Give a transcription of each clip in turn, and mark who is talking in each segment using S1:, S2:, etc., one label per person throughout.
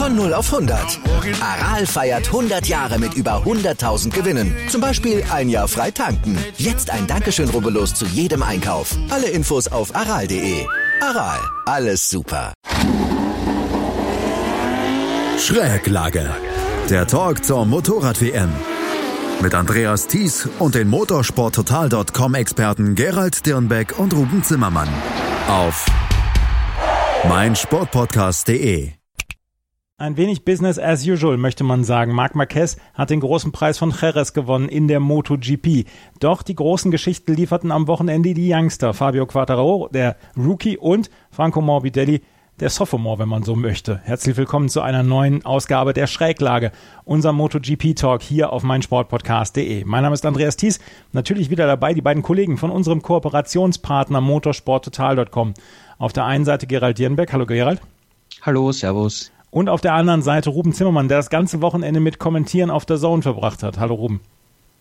S1: Von 0 auf 100. Aral feiert 100 Jahre mit über 100.000 Gewinnen. Zum Beispiel ein Jahr frei tanken. Jetzt ein Dankeschön, rubbellos zu jedem Einkauf. Alle Infos auf aral.de. Aral, alles super.
S2: Schräglage. Der Talk zur Motorrad-WM. Mit Andreas Thies und den motorsporttotal.com-Experten Gerald Dirnbeck und Ruben Zimmermann. Auf meinsportpodcast.de.
S3: Ein wenig Business as usual, möchte man sagen. Marc Marquez hat den großen Preis von Jerez gewonnen in der MotoGP. Doch die großen Geschichten lieferten am Wochenende die Youngster. Fabio Quattararo, der Rookie und Franco Morbidelli, der Sophomore, wenn man so möchte. Herzlich willkommen zu einer neuen Ausgabe der Schräglage, unser MotoGP-Talk hier auf meinsportpodcast.de. Mein Name ist Andreas Thies, natürlich wieder dabei die beiden Kollegen von unserem Kooperationspartner motorsporttotal.com. Auf der einen Seite Gerald Dierenbeck. Hallo Gerald.
S4: Hallo, Servus.
S3: Und auf der anderen Seite Ruben Zimmermann, der das ganze Wochenende mit Kommentieren auf der Zone verbracht hat. Hallo Ruben.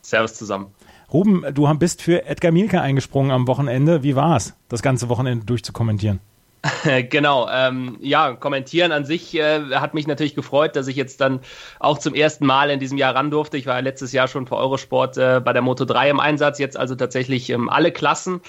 S5: Servus zusammen.
S3: Ruben, du bist für Edgar Mielke eingesprungen am Wochenende. Wie war es, das ganze Wochenende durchzukommentieren?
S5: genau, ähm, ja, kommentieren an sich äh, hat mich natürlich gefreut, dass ich jetzt dann auch zum ersten Mal in diesem Jahr ran durfte. Ich war letztes Jahr schon für Eurosport äh, bei der Moto 3 im Einsatz, jetzt also tatsächlich ähm, alle Klassen.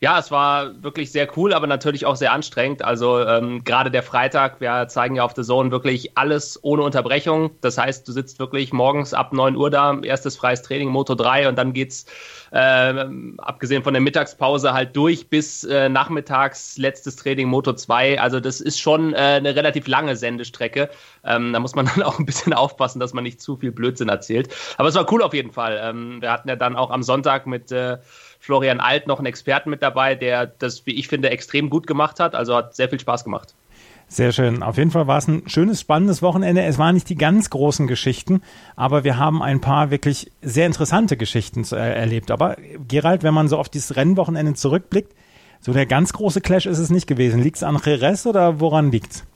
S5: Ja, es war wirklich sehr cool, aber natürlich auch sehr anstrengend. Also ähm, gerade der Freitag, wir zeigen ja auf The Zone wirklich alles ohne Unterbrechung. Das heißt, du sitzt wirklich morgens ab 9 Uhr da, erstes freies Training, Moto 3 und dann geht's äh, abgesehen von der Mittagspause halt durch bis äh, nachmittags letztes Training Moto 2. Also das ist schon äh, eine relativ lange Sendestrecke. Ähm, da muss man dann auch ein bisschen aufpassen, dass man nicht zu viel Blödsinn erzählt. Aber es war cool auf jeden Fall. Ähm, wir hatten ja dann auch am Sonntag mit äh, Florian Alt noch einen Experten mit dabei, der das, wie ich finde, extrem gut gemacht hat. Also hat sehr viel Spaß gemacht.
S3: Sehr schön. Auf jeden Fall war es ein schönes, spannendes Wochenende. Es waren nicht die ganz großen Geschichten, aber wir haben ein paar wirklich sehr interessante Geschichten äh, erlebt. Aber Gerald, wenn man so auf dieses Rennwochenende zurückblickt, so der ganz große Clash ist es nicht gewesen. Liegt es an Jerez oder woran liegt's?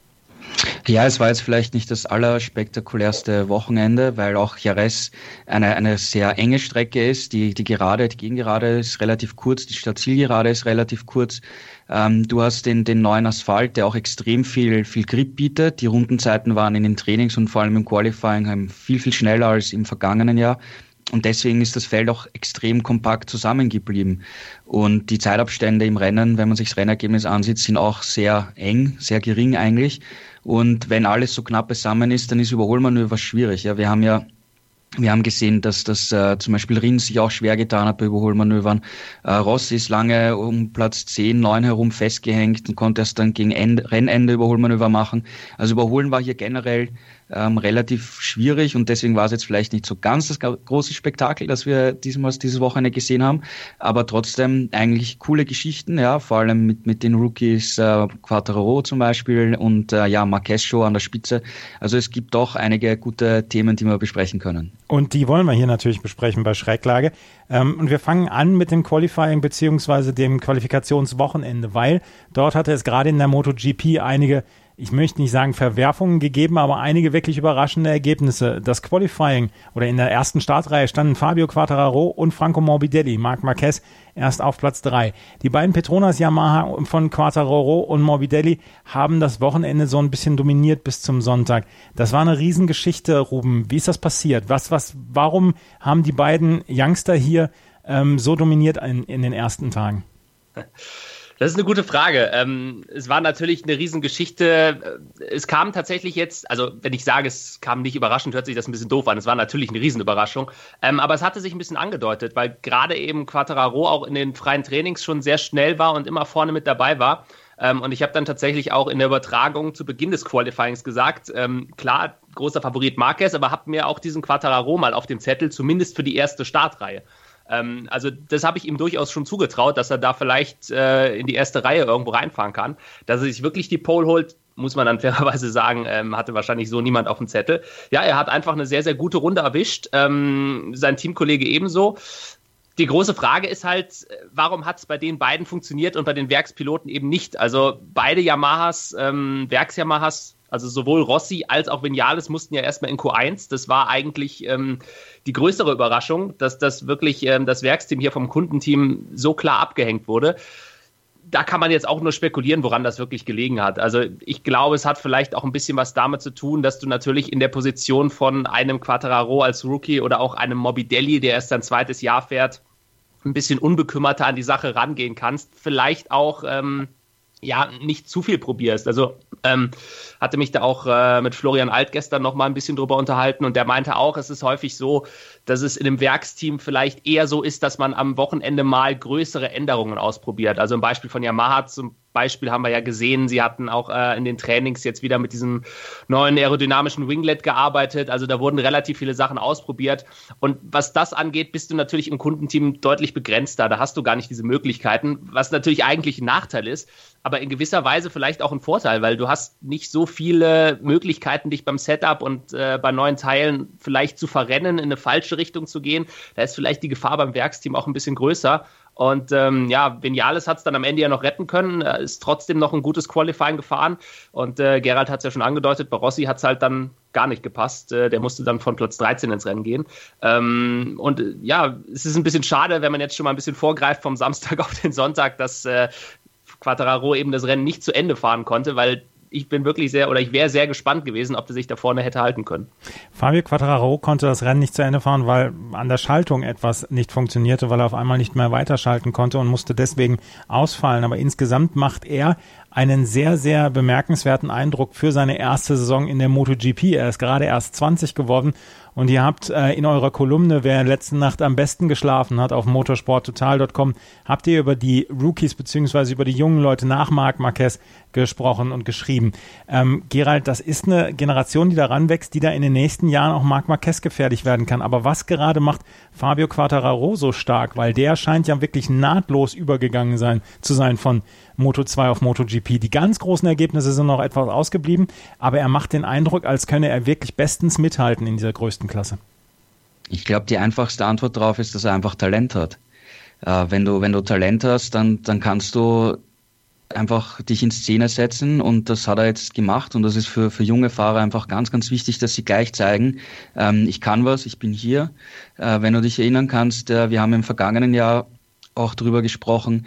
S4: Ja, es war jetzt vielleicht nicht das allerspektakulärste Wochenende, weil auch Jerez eine, eine sehr enge Strecke ist. Die, die Gerade, die Gegengerade ist relativ kurz, die Stadtzielgerade ist relativ kurz. Ähm, du hast den, den neuen Asphalt, der auch extrem viel, viel Grip bietet. Die Rundenzeiten waren in den Trainings und vor allem im Qualifying viel, viel schneller als im vergangenen Jahr. Und deswegen ist das Feld auch extrem kompakt zusammengeblieben. Und die Zeitabstände im Rennen, wenn man sich das Rennergebnis ansieht, sind auch sehr eng, sehr gering eigentlich. Und wenn alles so knapp beisammen ist, dann ist Überholmanöver schwierig. Ja, wir haben ja wir haben gesehen, dass das äh, zum Beispiel Rins sich auch schwer getan hat bei Überholmanövern. Äh, Ross ist lange um Platz 10, 9 herum festgehängt und konnte erst dann gegen Ende, Rennende Überholmanöver machen. Also Überholen war hier generell ähm, relativ schwierig und deswegen war es jetzt vielleicht nicht so ganz das große Spektakel, das wir diesmal dieses Wochenende gesehen haben, aber trotzdem eigentlich coole Geschichten, ja, vor allem mit, mit den Rookies äh, Quattro zum Beispiel und äh, ja, Marquez Show an der Spitze. Also es gibt doch einige gute Themen, die wir besprechen können.
S3: Und die wollen wir hier natürlich besprechen bei Schräglage. Ähm, und wir fangen an mit dem Qualifying beziehungsweise dem Qualifikationswochenende, weil dort hatte es gerade in der MotoGP einige ich möchte nicht sagen Verwerfungen gegeben, aber einige wirklich überraschende Ergebnisse. Das Qualifying oder in der ersten Startreihe standen Fabio Quattararo und Franco Morbidelli, Marc Marquez erst auf Platz drei. Die beiden Petronas Yamaha von Quattararo und Morbidelli haben das Wochenende so ein bisschen dominiert bis zum Sonntag. Das war eine Riesengeschichte, Ruben. Wie ist das passiert? Was, was, warum haben die beiden Youngster hier ähm, so dominiert in, in den ersten Tagen?
S5: Das ist eine gute Frage. Ähm, es war natürlich eine Riesengeschichte. Es kam tatsächlich jetzt, also wenn ich sage, es kam nicht überraschend, hört sich das ein bisschen doof an. Es war natürlich eine Riesenüberraschung. Ähm, aber es hatte sich ein bisschen angedeutet, weil gerade eben Quattararo auch in den freien Trainings schon sehr schnell war und immer vorne mit dabei war. Ähm, und ich habe dann tatsächlich auch in der Übertragung zu Beginn des Qualifyings gesagt, ähm, klar, großer Favorit Marquez, aber habe mir auch diesen Quattararo mal auf dem Zettel, zumindest für die erste Startreihe. Ähm, also das habe ich ihm durchaus schon zugetraut, dass er da vielleicht äh, in die erste Reihe irgendwo reinfahren kann. Dass er sich wirklich die Pole holt, muss man dann fairerweise sagen, ähm, hatte wahrscheinlich so niemand auf dem Zettel. Ja, er hat einfach eine sehr, sehr gute Runde erwischt. Ähm, sein Teamkollege ebenso. Die große Frage ist halt, warum hat es bei den beiden funktioniert und bei den Werkspiloten eben nicht? Also beide Yamahas, ähm, Werks-Yamahas also sowohl Rossi als auch Vinales mussten ja erstmal in Q1. Das war eigentlich ähm, die größere Überraschung, dass das wirklich ähm, das Werksteam hier vom Kundenteam so klar abgehängt wurde. da kann man jetzt auch nur spekulieren, woran das wirklich gelegen hat. Also ich glaube, es hat vielleicht auch ein bisschen was damit zu tun, dass du natürlich in der Position von einem Quattararo als Rookie oder auch einem Morbidelli, der erst sein zweites Jahr fährt, ein bisschen unbekümmerter an die Sache rangehen kannst. Vielleicht auch ähm, ja nicht zu viel probierst. Also ähm, hatte mich da auch äh, mit Florian Alt gestern noch mal ein bisschen drüber unterhalten und der meinte auch, es ist häufig so, dass es in einem Werksteam vielleicht eher so ist, dass man am Wochenende mal größere Änderungen ausprobiert. Also im Beispiel von Yamaha zum Beispiel haben wir ja gesehen, sie hatten auch äh, in den Trainings jetzt wieder mit diesem neuen aerodynamischen Winglet gearbeitet. Also da wurden relativ viele Sachen ausprobiert. Und was das angeht, bist du natürlich im Kundenteam deutlich begrenzter. Da hast du gar nicht diese Möglichkeiten, was natürlich eigentlich ein Nachteil ist, aber in gewisser Weise vielleicht auch ein Vorteil, weil du hast nicht so viele Möglichkeiten, dich beim Setup und äh, bei neuen Teilen vielleicht zu verrennen, in eine falsche Richtung zu gehen. Da ist vielleicht die Gefahr beim Werksteam auch ein bisschen größer. Und ähm, ja, Vinales hat es dann am Ende ja noch retten können, ist trotzdem noch ein gutes Qualifying gefahren. Und äh, Gerald hat es ja schon angedeutet, bei Rossi hat es halt dann gar nicht gepasst. Äh, der musste dann von Platz 13 ins Rennen gehen. Ähm, und äh, ja, es ist ein bisschen schade, wenn man jetzt schon mal ein bisschen vorgreift vom Samstag auf den Sonntag, dass äh, Quattararo eben das Rennen nicht zu Ende fahren konnte, weil ich bin wirklich sehr oder ich wäre sehr gespannt gewesen, ob der sich da vorne hätte halten können.
S3: Fabio Quattararo konnte das Rennen nicht zu Ende fahren, weil an der Schaltung etwas nicht funktionierte, weil er auf einmal nicht mehr weiterschalten konnte und musste deswegen ausfallen. Aber insgesamt macht er einen sehr, sehr bemerkenswerten Eindruck für seine erste Saison in der MotoGP. Er ist gerade erst 20 geworden und ihr habt äh, in eurer Kolumne, wer letzte Nacht am besten geschlafen hat, auf motorsporttotal.com, habt ihr über die Rookies beziehungsweise über die jungen Leute nach Marc Marquez gesprochen und geschrieben. Ähm, Gerald, das ist eine Generation, die da ranwächst, die da in den nächsten Jahren auch Marc Marquez gefährlich werden kann. Aber was gerade macht Fabio Quattararo so stark? Weil der scheint ja wirklich nahtlos übergegangen sein, zu sein von Moto 2 auf MotoGP. Die ganz großen Ergebnisse sind noch etwas ausgeblieben, aber er macht den Eindruck, als könne er wirklich bestens mithalten in dieser größten Klasse.
S4: Ich glaube, die einfachste Antwort darauf ist, dass er einfach Talent hat. Äh, wenn, du, wenn du Talent hast, dann, dann kannst du einfach dich in Szene setzen und das hat er jetzt gemacht und das ist für, für junge Fahrer einfach ganz, ganz wichtig, dass sie gleich zeigen, ähm, ich kann was, ich bin hier. Äh, wenn du dich erinnern kannst, äh, wir haben im vergangenen Jahr auch darüber gesprochen,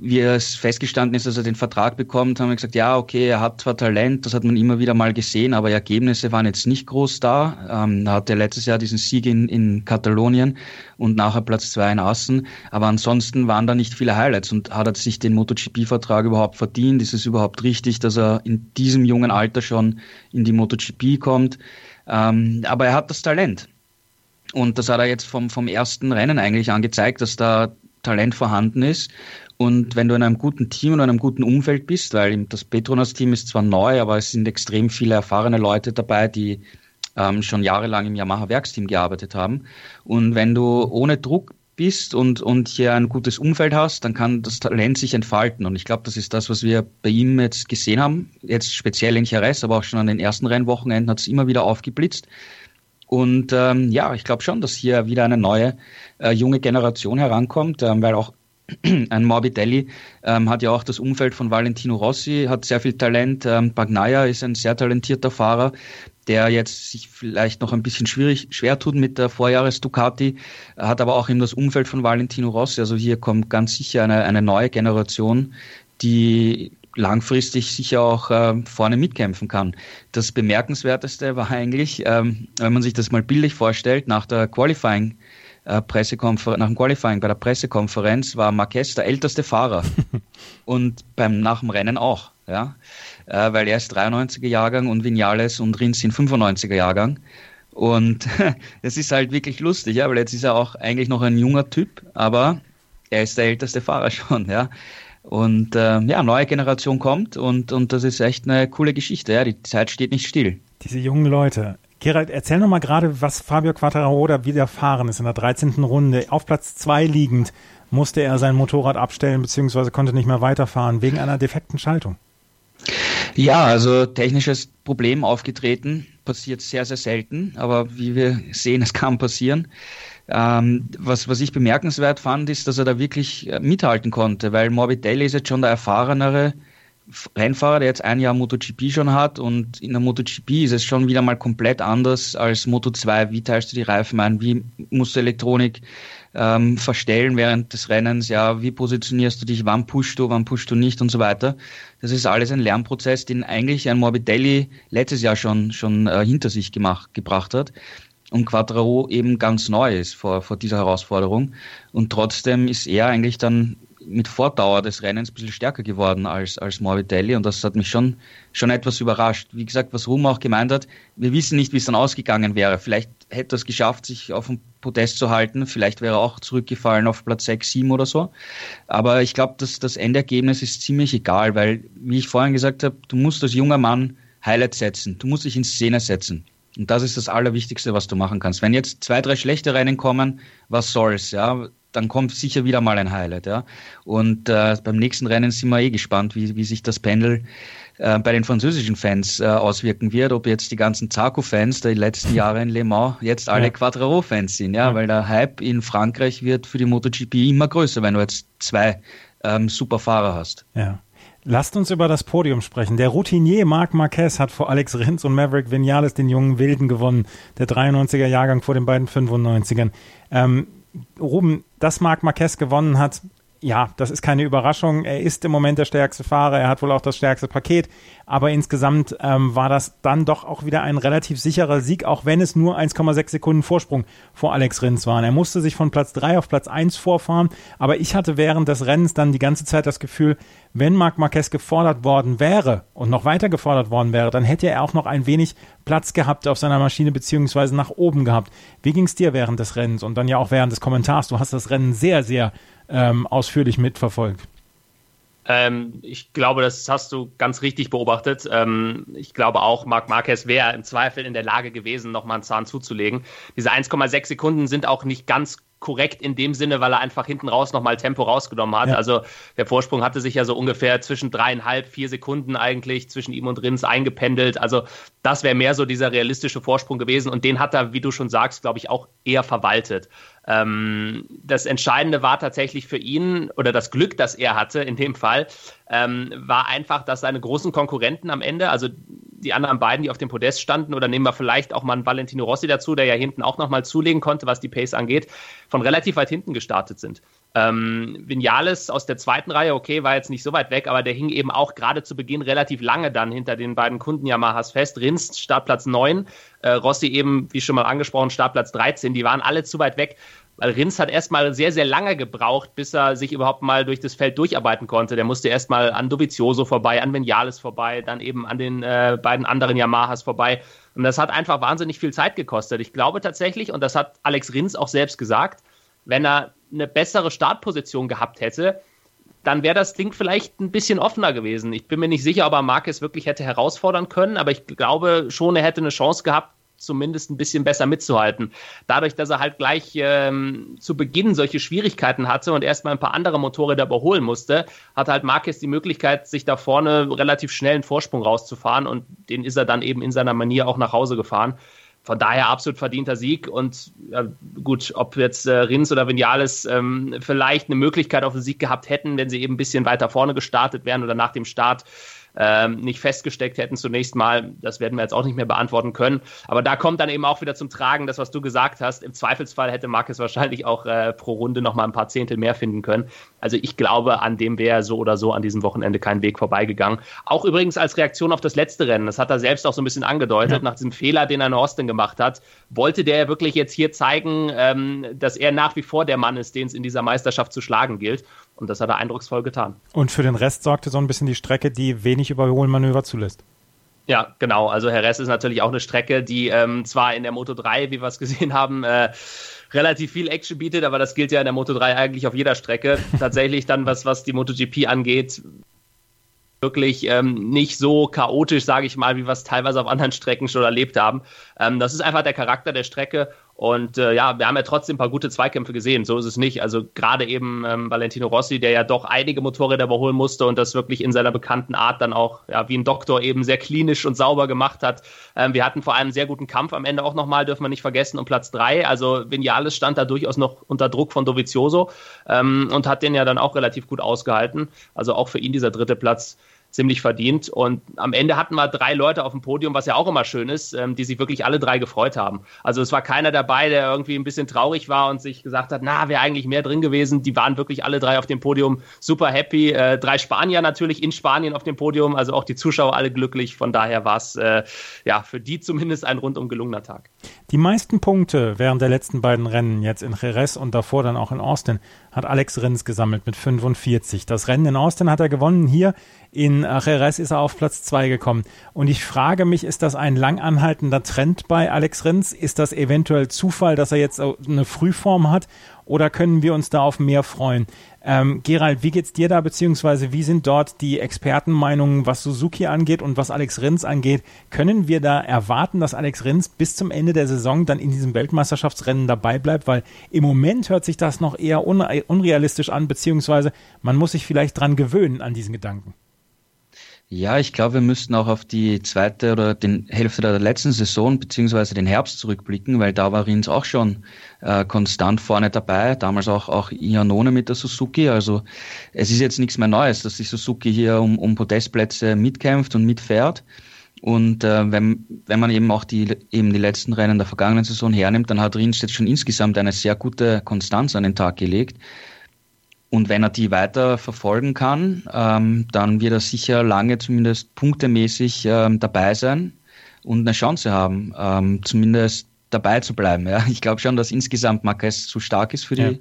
S4: wie es festgestanden ist, dass er den Vertrag bekommt, haben wir gesagt, ja, okay, er hat zwar Talent, das hat man immer wieder mal gesehen, aber Ergebnisse waren jetzt nicht groß da. Ähm, er hatte letztes Jahr diesen Sieg in, in Katalonien und nachher Platz zwei in Assen, aber ansonsten waren da nicht viele Highlights und hat er sich den MotoGP-Vertrag überhaupt verdient? Ist es überhaupt richtig, dass er in diesem jungen Alter schon in die MotoGP kommt? Ähm, aber er hat das Talent. Und das hat er jetzt vom, vom ersten Rennen eigentlich angezeigt, dass da Talent vorhanden ist. Und wenn du in einem guten Team und einem guten Umfeld bist, weil das Petronas-Team ist zwar neu, aber es sind extrem viele erfahrene Leute dabei, die ähm, schon jahrelang im Yamaha-Werksteam gearbeitet haben. Und wenn du ohne Druck bist und, und hier ein gutes Umfeld hast, dann kann das Talent sich entfalten. Und ich glaube, das ist das, was wir bei ihm jetzt gesehen haben. Jetzt speziell in Jerez, aber auch schon an den ersten Rennwochenenden hat es immer wieder aufgeblitzt. Und ähm, ja, ich glaube schon, dass hier wieder eine neue äh, junge Generation herankommt, ähm, weil auch ein Morbidelli ähm, hat ja auch das Umfeld von Valentino Rossi, hat sehr viel Talent. Ähm, Bagnaia ist ein sehr talentierter Fahrer, der jetzt sich vielleicht noch ein bisschen schwierig, schwer tut mit der Vorjahres Ducati, hat aber auch eben das Umfeld von Valentino Rossi. Also hier kommt ganz sicher eine, eine neue Generation, die langfristig sicher auch äh, vorne mitkämpfen kann. Das Bemerkenswerteste war eigentlich, ähm, wenn man sich das mal bildlich vorstellt, nach der Qualifying äh, Pressekonferenz, nach dem Qualifying bei der Pressekonferenz war Marquez der älteste Fahrer und beim nach dem Rennen auch, ja, äh, weil er ist 93er Jahrgang und Vinales und Rins sind 95er Jahrgang. Und es ist halt wirklich lustig, ja, weil jetzt ist er auch eigentlich noch ein junger Typ, aber er ist der älteste Fahrer schon, ja. Und äh, ja, neue Generation kommt und, und das ist echt eine coole Geschichte, ja. Die Zeit steht nicht still.
S3: Diese jungen Leute. Gerald, erzähl noch mal gerade, was Fabio Quattararo da widerfahren ist in der 13. Runde. Auf Platz 2 liegend musste er sein Motorrad abstellen bzw. konnte nicht mehr weiterfahren wegen einer defekten Schaltung.
S4: Ja, also technisches Problem aufgetreten, passiert sehr, sehr selten, aber wie wir sehen, es kann passieren. Ähm, was, was ich bemerkenswert fand, ist, dass er da wirklich äh, mithalten konnte, weil Morbidelli ist jetzt schon der erfahrenere Rennfahrer, der jetzt ein Jahr MotoGP schon hat und in der MotoGP ist es schon wieder mal komplett anders als Moto2. Wie teilst du die Reifen ein? Wie musst du Elektronik ähm, verstellen während des Rennens. Ja, wie positionierst du dich, wann pushst du, wann pushst du nicht und so weiter. Das ist alles ein Lernprozess, den eigentlich ein Morbidelli letztes Jahr schon, schon äh, hinter sich gemacht, gebracht hat und Quattro eben ganz neu ist vor, vor dieser Herausforderung. Und trotzdem ist er eigentlich dann mit Vordauer des Rennens ein bisschen stärker geworden als, als Morbidelli und das hat mich schon, schon etwas überrascht. Wie gesagt, was Ruhm auch gemeint hat, wir wissen nicht, wie es dann ausgegangen wäre. Vielleicht hätte er es geschafft, sich auf dem Podest zu halten, vielleicht wäre er auch zurückgefallen auf Platz 6, 7 oder so. Aber ich glaube, dass das Endergebnis ist ziemlich egal, weil, wie ich vorhin gesagt habe, du musst als junger Mann Highlights setzen, du musst dich in Szene setzen. Und das ist das Allerwichtigste, was du machen kannst. Wenn jetzt zwei, drei schlechte Rennen kommen, was soll's, ja? Dann kommt sicher wieder mal ein Highlight, ja. Und äh, beim nächsten Rennen sind wir eh gespannt, wie, wie sich das Pendel äh, bei den französischen Fans äh, auswirken wird, ob jetzt die ganzen Zarco-Fans der letzten Jahre in Le Mans jetzt alle ja. Quattro-Fans sind, ja? ja, weil der Hype in Frankreich wird für die MotoGP immer größer, wenn du jetzt zwei ähm, super Fahrer hast.
S3: Ja. Lasst uns über das Podium sprechen. Der Routinier Marc Marquez hat vor Alex Rins und Maverick Vinales den jungen Wilden gewonnen. Der 93er Jahrgang vor den beiden 95ern. Ähm, Ruben, dass Marc Marquez gewonnen hat, ja, das ist keine Überraschung. Er ist im Moment der stärkste Fahrer. Er hat wohl auch das stärkste Paket. Aber insgesamt ähm, war das dann doch auch wieder ein relativ sicherer Sieg, auch wenn es nur 1,6 Sekunden Vorsprung vor Alex Rins waren. Er musste sich von Platz 3 auf Platz 1 vorfahren. Aber ich hatte während des Rennens dann die ganze Zeit das Gefühl, wenn Marc Marquez gefordert worden wäre und noch weiter gefordert worden wäre, dann hätte er auch noch ein wenig Platz gehabt auf seiner Maschine beziehungsweise nach oben gehabt. Wie ging es dir während des Rennens und dann ja auch während des Kommentars? Du hast das Rennen sehr, sehr ähm, ausführlich mitverfolgt.
S5: Ähm, ich glaube, das hast du ganz richtig beobachtet. Ähm, ich glaube auch, Marc Marquez wäre im Zweifel in der Lage gewesen, nochmal einen Zahn zuzulegen. Diese 1,6 Sekunden sind auch nicht ganz korrekt in dem Sinne, weil er einfach hinten raus nochmal Tempo rausgenommen hat. Ja. Also der Vorsprung hatte sich ja so ungefähr zwischen dreieinhalb, vier Sekunden eigentlich zwischen ihm und Rins eingependelt. Also das wäre mehr so dieser realistische Vorsprung gewesen und den hat er, wie du schon sagst, glaube ich, auch eher verwaltet. Ähm, das Entscheidende war tatsächlich für ihn oder das Glück, das er hatte in dem Fall, ähm, war einfach, dass seine großen Konkurrenten am Ende, also die anderen beiden, die auf dem Podest standen, oder nehmen wir vielleicht auch mal einen Valentino Rossi dazu, der ja hinten auch nochmal zulegen konnte, was die Pace angeht, von relativ weit hinten gestartet sind. Ähm, Vinales aus der zweiten Reihe, okay, war jetzt nicht so weit weg, aber der hing eben auch gerade zu Beginn relativ lange dann hinter den beiden Kunden Yamahas fest. Rins Startplatz 9, äh, Rossi eben, wie schon mal angesprochen, Startplatz 13, die waren alle zu weit weg. Weil Rins hat erstmal sehr, sehr lange gebraucht, bis er sich überhaupt mal durch das Feld durcharbeiten konnte. Der musste erstmal an Dovizioso vorbei, an Vinales vorbei, dann eben an den äh, beiden anderen Yamahas vorbei. Und das hat einfach wahnsinnig viel Zeit gekostet. Ich glaube tatsächlich, und das hat Alex Rins auch selbst gesagt, wenn er eine bessere Startposition gehabt hätte, dann wäre das Ding vielleicht ein bisschen offener gewesen. Ich bin mir nicht sicher, ob er Marquez wirklich hätte herausfordern können, aber ich glaube schon, er hätte eine Chance gehabt, zumindest ein bisschen besser mitzuhalten. Dadurch, dass er halt gleich ähm, zu Beginn solche Schwierigkeiten hatte und erstmal ein paar andere Motorräder überholen musste, hat halt Marquez die Möglichkeit, sich da vorne relativ schnell einen Vorsprung rauszufahren und den ist er dann eben in seiner Manier auch nach Hause gefahren. Von daher absolut verdienter Sieg und ja, gut, ob jetzt äh, Rins oder Vinales ähm, vielleicht eine Möglichkeit auf den Sieg gehabt hätten, wenn sie eben ein bisschen weiter vorne gestartet wären oder nach dem Start, ähm, nicht festgesteckt hätten zunächst mal. Das werden wir jetzt auch nicht mehr beantworten können. Aber da kommt dann eben auch wieder zum Tragen, das, was du gesagt hast. Im Zweifelsfall hätte Marcus wahrscheinlich auch äh, pro Runde noch mal ein paar Zehntel mehr finden können. Also ich glaube, an dem wäre so oder so an diesem Wochenende kein Weg vorbeigegangen. Auch übrigens als Reaktion auf das letzte Rennen. Das hat er selbst auch so ein bisschen angedeutet. Ja. Nach diesem Fehler, den er in Austin gemacht hat, wollte der wirklich jetzt hier zeigen, ähm, dass er nach wie vor der Mann ist, den es in dieser Meisterschaft zu schlagen gilt. Und das hat er eindrucksvoll getan.
S3: Und für den Rest sorgte so ein bisschen die Strecke, die wenig Überholmanöver zulässt.
S5: Ja, genau. Also Herres ist natürlich auch eine Strecke, die ähm, zwar in der Moto 3, wie wir es gesehen haben, äh, relativ viel Action bietet, aber das gilt ja in der Moto 3 eigentlich auf jeder Strecke. Tatsächlich dann, was, was die MotoGP angeht, wirklich ähm, nicht so chaotisch, sage ich mal, wie wir es teilweise auf anderen Strecken schon erlebt haben. Ähm, das ist einfach der Charakter der Strecke und äh, ja, wir haben ja trotzdem ein paar gute Zweikämpfe gesehen, so ist es nicht. Also gerade eben ähm, Valentino Rossi, der ja doch einige Motorräder überholen musste und das wirklich in seiner bekannten Art dann auch, ja, wie ein Doktor eben sehr klinisch und sauber gemacht hat. Ähm, wir hatten vor allem einen sehr guten Kampf am Ende auch nochmal, dürfen wir nicht vergessen, um Platz drei. Also Vinales stand da durchaus noch unter Druck von Dovizioso ähm, und hat den ja dann auch relativ gut ausgehalten. Also auch für ihn dieser dritte Platz ziemlich verdient. Und am Ende hatten wir drei Leute auf dem Podium, was ja auch immer schön ist, ähm, die sich wirklich alle drei gefreut haben. Also es war keiner dabei, der irgendwie ein bisschen traurig war und sich gesagt hat, na, wäre eigentlich mehr drin gewesen. Die waren wirklich alle drei auf dem Podium super happy. Äh, drei Spanier natürlich in Spanien auf dem Podium, also auch die Zuschauer alle glücklich. Von daher war es äh, ja für die zumindest ein rundum gelungener Tag.
S3: Die meisten Punkte während der letzten beiden Rennen, jetzt in Jerez und davor dann auch in Austin, hat Alex Rins gesammelt mit 45. Das Rennen in Austin hat er gewonnen. Hier in Jerez ist er auf Platz 2 gekommen. Und ich frage mich, ist das ein lang anhaltender Trend bei Alex Rins? Ist das eventuell Zufall, dass er jetzt eine Frühform hat? Oder können wir uns da auf mehr freuen? Ähm, Gerald, wie geht's dir da, beziehungsweise wie sind dort die Expertenmeinungen, was Suzuki angeht und was Alex Rins angeht? Können wir da erwarten, dass Alex Rins bis zum Ende der Saison dann in diesem Weltmeisterschaftsrennen dabei bleibt? Weil im Moment hört sich das noch eher unrealistisch an, beziehungsweise man muss sich vielleicht dran gewöhnen an diesen Gedanken.
S4: Ja, ich glaube, wir müssten auch auf die zweite oder den Hälfte der letzten Saison beziehungsweise den Herbst zurückblicken, weil da war Rins auch schon äh, konstant vorne dabei, damals auch auch Iannone mit der Suzuki. Also es ist jetzt nichts mehr Neues, dass die Suzuki hier um, um Podestplätze mitkämpft und mitfährt. Und äh, wenn, wenn man eben auch die, eben die letzten Rennen der vergangenen Saison hernimmt, dann hat Rins jetzt schon insgesamt eine sehr gute Konstanz an den Tag gelegt. Und wenn er die weiter verfolgen kann, ähm, dann wird er sicher lange zumindest punktemäßig ähm, dabei sein und eine Chance haben, ähm, zumindest dabei zu bleiben. Ja. Ich glaube schon, dass insgesamt Marquez zu stark ist für die, ja.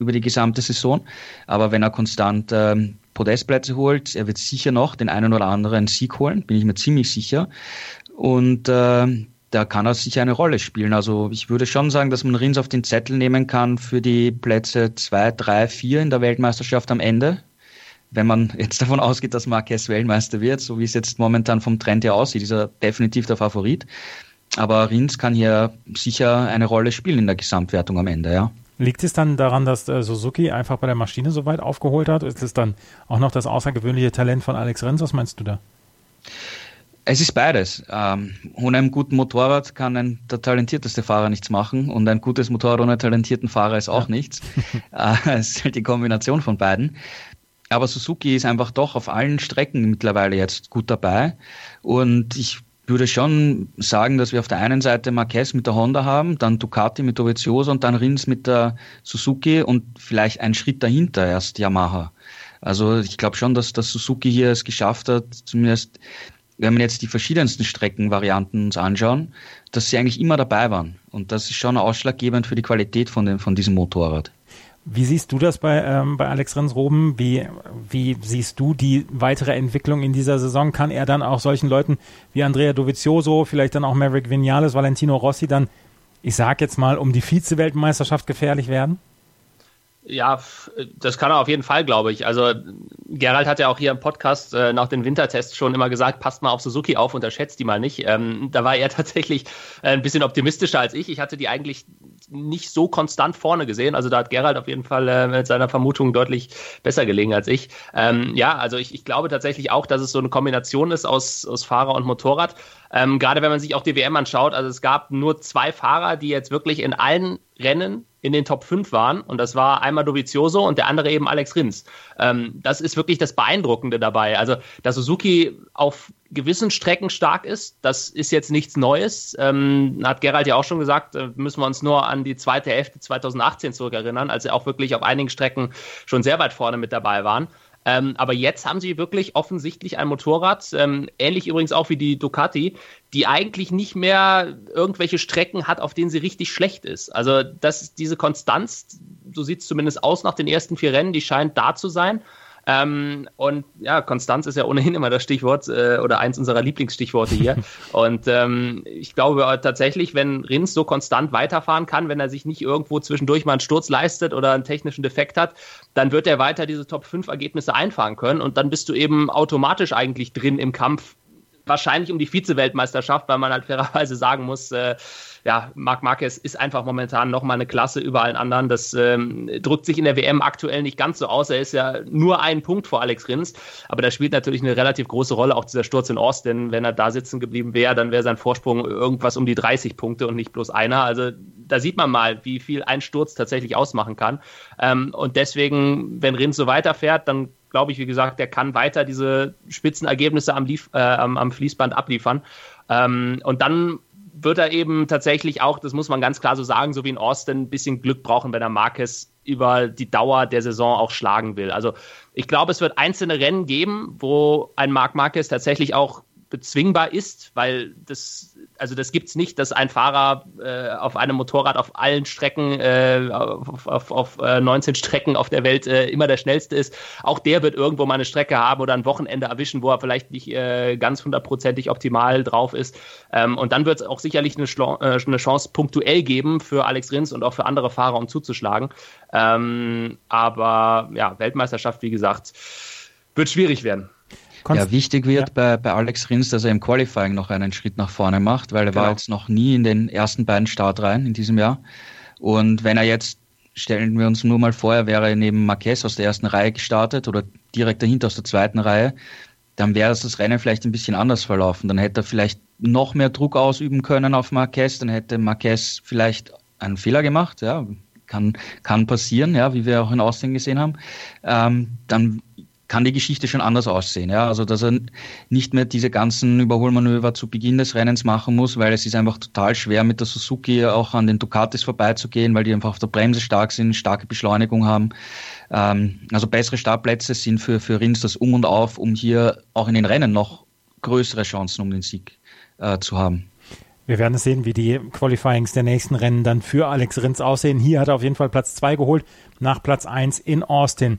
S4: über die gesamte Saison. Aber wenn er konstant ähm, Podestplätze holt, er wird sicher noch den einen oder anderen Sieg holen, bin ich mir ziemlich sicher. Und äh, da kann er sicher eine Rolle spielen. Also ich würde schon sagen, dass man Rins auf den Zettel nehmen kann für die Plätze 2, 3, 4 in der Weltmeisterschaft am Ende. Wenn man jetzt davon ausgeht, dass Marquez Weltmeister wird, so wie es jetzt momentan vom Trend her aussieht, ist er definitiv der Favorit. Aber Rins kann hier sicher eine Rolle spielen in der Gesamtwertung am Ende, ja.
S3: Liegt es dann daran, dass äh, Suzuki einfach bei der Maschine so weit aufgeholt hat? Ist es dann auch noch das außergewöhnliche Talent von Alex Rins? Was meinst du da?
S4: Es ist beides. Ähm, ohne einem guten Motorrad kann ein, der talentierteste Fahrer nichts machen und ein gutes Motorrad ohne talentierten Fahrer ist auch ja. nichts. äh, es ist halt die Kombination von beiden. Aber Suzuki ist einfach doch auf allen Strecken mittlerweile jetzt gut dabei. Und ich würde schon sagen, dass wir auf der einen Seite Marquez mit der Honda haben, dann Ducati mit Dovizioso und dann Rins mit der Suzuki und vielleicht einen Schritt dahinter erst Yamaha. Also ich glaube schon, dass, dass Suzuki hier es geschafft hat, zumindest wenn wir jetzt die verschiedensten Streckenvarianten uns anschauen, dass sie eigentlich immer dabei waren. Und das ist schon ausschlaggebend für die Qualität von, dem, von diesem Motorrad.
S3: Wie siehst du das bei, ähm, bei Alex Rensroben? Wie, wie siehst du die weitere Entwicklung in dieser Saison? Kann er dann auch solchen Leuten wie Andrea Dovizioso, vielleicht dann auch Maverick Vinales, Valentino Rossi dann, ich sag jetzt mal, um die Vize-Weltmeisterschaft gefährlich werden?
S5: Ja, das kann er auf jeden Fall, glaube ich. Also Gerald hat ja auch hier im Podcast äh, nach den Wintertests schon immer gesagt, passt mal auf Suzuki auf, unterschätzt die mal nicht. Ähm, da war er tatsächlich äh, ein bisschen optimistischer als ich. Ich hatte die eigentlich nicht so konstant vorne gesehen. Also da hat Gerald auf jeden Fall äh, mit seiner Vermutung deutlich besser gelegen als ich. Ähm, ja, also ich, ich glaube tatsächlich auch, dass es so eine Kombination ist aus, aus Fahrer und Motorrad. Ähm, gerade wenn man sich auch die WM anschaut, also es gab nur zwei Fahrer, die jetzt wirklich in allen Rennen in den Top 5 waren. Und das war einmal Dovizioso und der andere eben Alex Rins. Ähm, das ist wirklich das Beeindruckende dabei. Also, dass Suzuki auf gewissen Strecken stark ist, das ist jetzt nichts Neues. Ähm, hat Gerald ja auch schon gesagt, äh, müssen wir uns nur an die zweite Hälfte 2018 zurückerinnern, als sie auch wirklich auf einigen Strecken schon sehr weit vorne mit dabei waren. Ähm, aber jetzt haben sie wirklich offensichtlich ein Motorrad, ähm, ähnlich übrigens auch wie die Ducati, die eigentlich nicht mehr irgendwelche Strecken hat, auf denen sie richtig schlecht ist. Also das, diese Konstanz, so sieht es zumindest aus nach den ersten vier Rennen, die scheint da zu sein. Ähm, und ja, Konstanz ist ja ohnehin immer das Stichwort äh, oder eins unserer Lieblingsstichworte hier. und ähm, ich glaube tatsächlich, wenn Rins so konstant weiterfahren kann, wenn er sich nicht irgendwo zwischendurch mal einen Sturz leistet oder einen technischen Defekt hat, dann wird er weiter diese Top 5 Ergebnisse einfahren können und dann bist du eben automatisch eigentlich drin im Kampf wahrscheinlich um die Vize-Weltmeisterschaft, weil man halt fairerweise sagen muss, äh, ja, Marc Marquez ist einfach momentan nochmal eine Klasse über allen anderen. Das ähm, drückt sich in der WM aktuell nicht ganz so aus. Er ist ja nur ein Punkt vor Alex Rins, aber da spielt natürlich eine relativ große Rolle auch dieser Sturz in Austin. Wenn er da sitzen geblieben wäre, dann wäre sein Vorsprung irgendwas um die 30 Punkte und nicht bloß einer. Also da sieht man mal, wie viel ein Sturz tatsächlich ausmachen kann. Ähm, und deswegen, wenn Rins so weiterfährt, dann glaube ich, wie gesagt, der kann weiter diese Spitzenergebnisse am, Lief, äh, am, am Fließband abliefern. Ähm, und dann wird er eben tatsächlich auch, das muss man ganz klar so sagen, so wie in Austin, ein bisschen Glück brauchen, wenn er Marquez über die Dauer der Saison auch schlagen will. Also ich glaube, es wird einzelne Rennen geben, wo ein Marc Marquez tatsächlich auch bezwingbar ist, weil das, also das gibt es nicht, dass ein Fahrer äh, auf einem Motorrad auf allen Strecken, äh, auf, auf, auf äh, 19 Strecken auf der Welt äh, immer der schnellste ist. Auch der wird irgendwo mal eine Strecke haben oder ein Wochenende erwischen, wo er vielleicht nicht äh, ganz hundertprozentig optimal drauf ist. Ähm, und dann wird es auch sicherlich eine, äh, eine, Chance punktuell geben für Alex Rins und auch für andere Fahrer, um zuzuschlagen. Ähm, aber ja, Weltmeisterschaft, wie gesagt, wird schwierig werden.
S4: Konst ja, wichtig wird ja. Bei, bei Alex Rins, dass er im Qualifying noch einen Schritt nach vorne macht, weil er genau. war jetzt noch nie in den ersten beiden Startreihen in diesem Jahr. Und wenn er jetzt, stellen wir uns nur mal vor, er wäre neben Marquez aus der ersten Reihe gestartet oder direkt dahinter aus der zweiten Reihe, dann wäre das Rennen vielleicht ein bisschen anders verlaufen. Dann hätte er vielleicht noch mehr Druck ausüben können auf Marquez, dann hätte Marquez vielleicht einen Fehler gemacht, ja, kann, kann passieren, ja, wie wir auch in Austin gesehen haben. Ähm, dann kann die Geschichte schon anders aussehen. Ja? Also dass er nicht mehr diese ganzen Überholmanöver zu Beginn des Rennens machen muss, weil es ist einfach total schwer mit der Suzuki auch an den Ducatis vorbeizugehen, weil die einfach auf der Bremse stark sind, starke Beschleunigung haben. Ähm, also bessere Startplätze sind für, für Rins das Um und Auf, um hier auch in den Rennen noch größere Chancen um den Sieg äh, zu haben.
S3: Wir werden sehen, wie die Qualifyings der nächsten Rennen dann für Alex Rins aussehen. Hier hat er auf jeden Fall Platz 2 geholt, nach Platz 1 in Austin.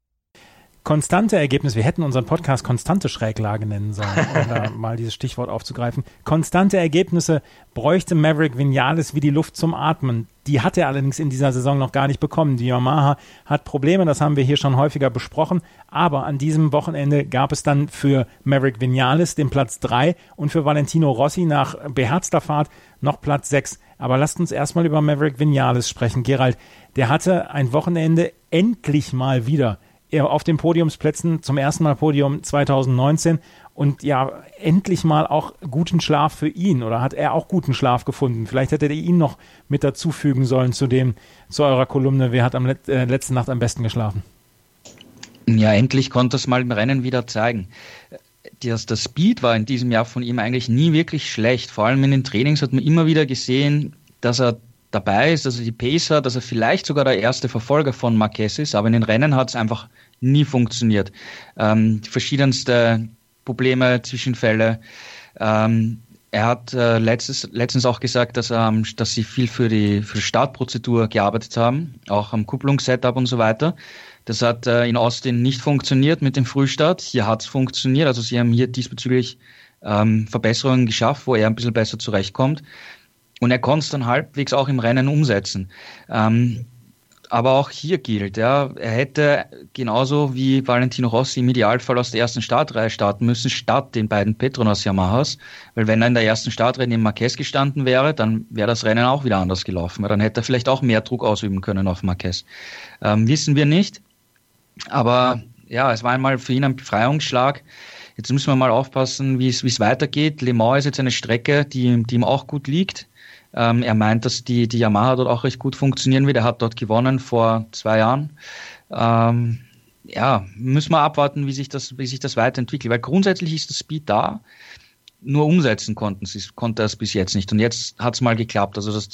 S3: konstante Ergebnisse, wir hätten unseren Podcast konstante Schräglage nennen sollen, um da mal dieses Stichwort aufzugreifen. Konstante Ergebnisse bräuchte Maverick Vinales wie die Luft zum Atmen. Die hat er allerdings in dieser Saison noch gar nicht bekommen. Die Yamaha hat Probleme, das haben wir hier schon häufiger besprochen. Aber an diesem Wochenende gab es dann für Maverick Vinales den Platz 3 und für Valentino Rossi nach beherzter Fahrt noch Platz 6. Aber lasst uns erstmal über Maverick Vinales sprechen. Gerald, der hatte ein Wochenende endlich mal wieder auf den Podiumsplätzen, zum ersten Mal Podium 2019 und ja, endlich mal auch guten Schlaf für ihn oder hat er auch guten Schlaf gefunden? Vielleicht hättet ihr ihn noch mit dazufügen sollen zu dem, zu eurer Kolumne, wer hat am Let äh, letzten Nacht am besten geschlafen?
S4: Ja, endlich konnte es mal im Rennen wieder zeigen. Das, das Speed war in diesem Jahr von ihm eigentlich nie wirklich schlecht. Vor allem in den Trainings hat man immer wieder gesehen, dass er dabei ist, also die Pacer, dass er vielleicht sogar der erste Verfolger von Marquez ist, aber in den Rennen hat es einfach nie funktioniert. Ähm, verschiedenste Probleme, Zwischenfälle. Ähm, er hat äh, letztes, letztens auch gesagt, dass, ähm, dass sie viel für die, für die Startprozedur gearbeitet haben, auch am Kupplungssetup und so weiter. Das hat äh, in Austin nicht funktioniert mit dem Frühstart. Hier hat es funktioniert. Also sie haben hier diesbezüglich ähm, Verbesserungen geschafft, wo er ein bisschen besser zurechtkommt. Und er konnte es dann halbwegs auch im Rennen umsetzen. Ähm, aber auch hier gilt, ja, er hätte genauso wie Valentino Rossi im Idealfall aus der ersten Startreihe starten müssen, statt den beiden Petronas Yamahas. Weil wenn er in der ersten Startreihe neben Marquez gestanden wäre, dann wäre das Rennen auch wieder anders gelaufen. Dann hätte er vielleicht auch mehr Druck ausüben können auf Marquez. Ähm, wissen wir nicht. Aber ja, es war einmal für ihn ein Befreiungsschlag. Jetzt müssen wir mal aufpassen, wie es weitergeht. Le Mans ist jetzt eine Strecke, die, die ihm auch gut liegt. Ähm, er meint, dass die, die Yamaha dort auch recht gut funktionieren wird. Er hat dort gewonnen vor zwei Jahren. Ähm, ja, müssen wir abwarten, wie sich das, wie sich das weiterentwickelt. Weil grundsätzlich ist das Speed da, nur umsetzen konnten sie, konnte er es bis jetzt nicht. Und jetzt hat es mal geklappt. Also das,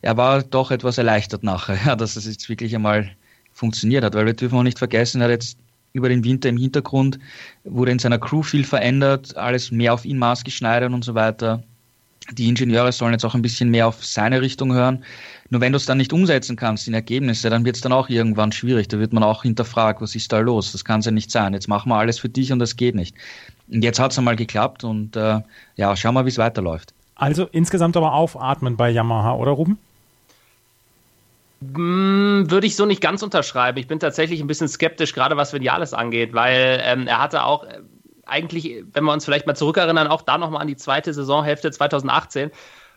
S4: er war doch etwas erleichtert nachher, ja, dass es jetzt wirklich einmal funktioniert hat. Weil wir dürfen auch nicht vergessen, er hat jetzt über den Winter im Hintergrund, wurde in seiner Crew viel verändert, alles mehr auf ihn maßgeschneidert und so weiter. Die Ingenieure sollen jetzt auch ein bisschen mehr auf seine Richtung hören. Nur wenn du es dann nicht umsetzen kannst in Ergebnisse, dann wird es dann auch irgendwann schwierig. Da wird man auch hinterfragt, was ist da los? Das kann es ja nicht sein. Jetzt machen wir alles für dich und das geht nicht. Und jetzt hat es einmal geklappt und äh, ja, schauen wir, wie es weiterläuft.
S3: Also insgesamt aber aufatmen bei Yamaha, oder Ruben?
S5: Hm, würde ich so nicht ganz unterschreiben. Ich bin tatsächlich ein bisschen skeptisch, gerade was Vinales angeht, weil ähm, er hatte auch eigentlich, wenn wir uns vielleicht mal zurückerinnern, auch da nochmal an die zweite Saisonhälfte 2018,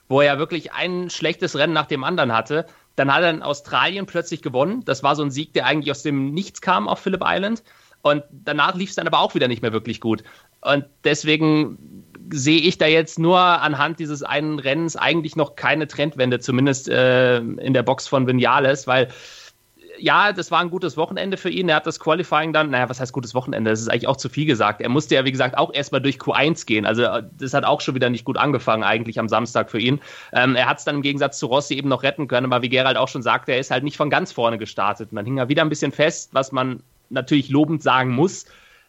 S5: wo er wirklich ein schlechtes Rennen nach dem anderen hatte. Dann hat er in Australien plötzlich gewonnen. Das war so ein Sieg, der eigentlich aus dem Nichts kam auf Phillip Island. Und danach lief es dann aber auch wieder nicht mehr wirklich gut. Und deswegen sehe ich da jetzt nur anhand dieses einen Rennens eigentlich noch keine Trendwende, zumindest äh, in der Box von Vinales, weil ja, das war ein gutes Wochenende für ihn. Er hat das Qualifying dann, naja, was heißt gutes Wochenende? Das ist eigentlich auch zu viel gesagt. Er musste ja, wie gesagt, auch erstmal durch Q1 gehen. Also, das hat auch schon wieder nicht gut angefangen, eigentlich am Samstag für ihn. Ähm, er hat es dann im Gegensatz zu Rossi eben noch retten können, aber wie Gerald auch schon sagte, er ist halt nicht von ganz vorne gestartet. Dann hing er wieder ein bisschen fest, was man natürlich lobend sagen muss.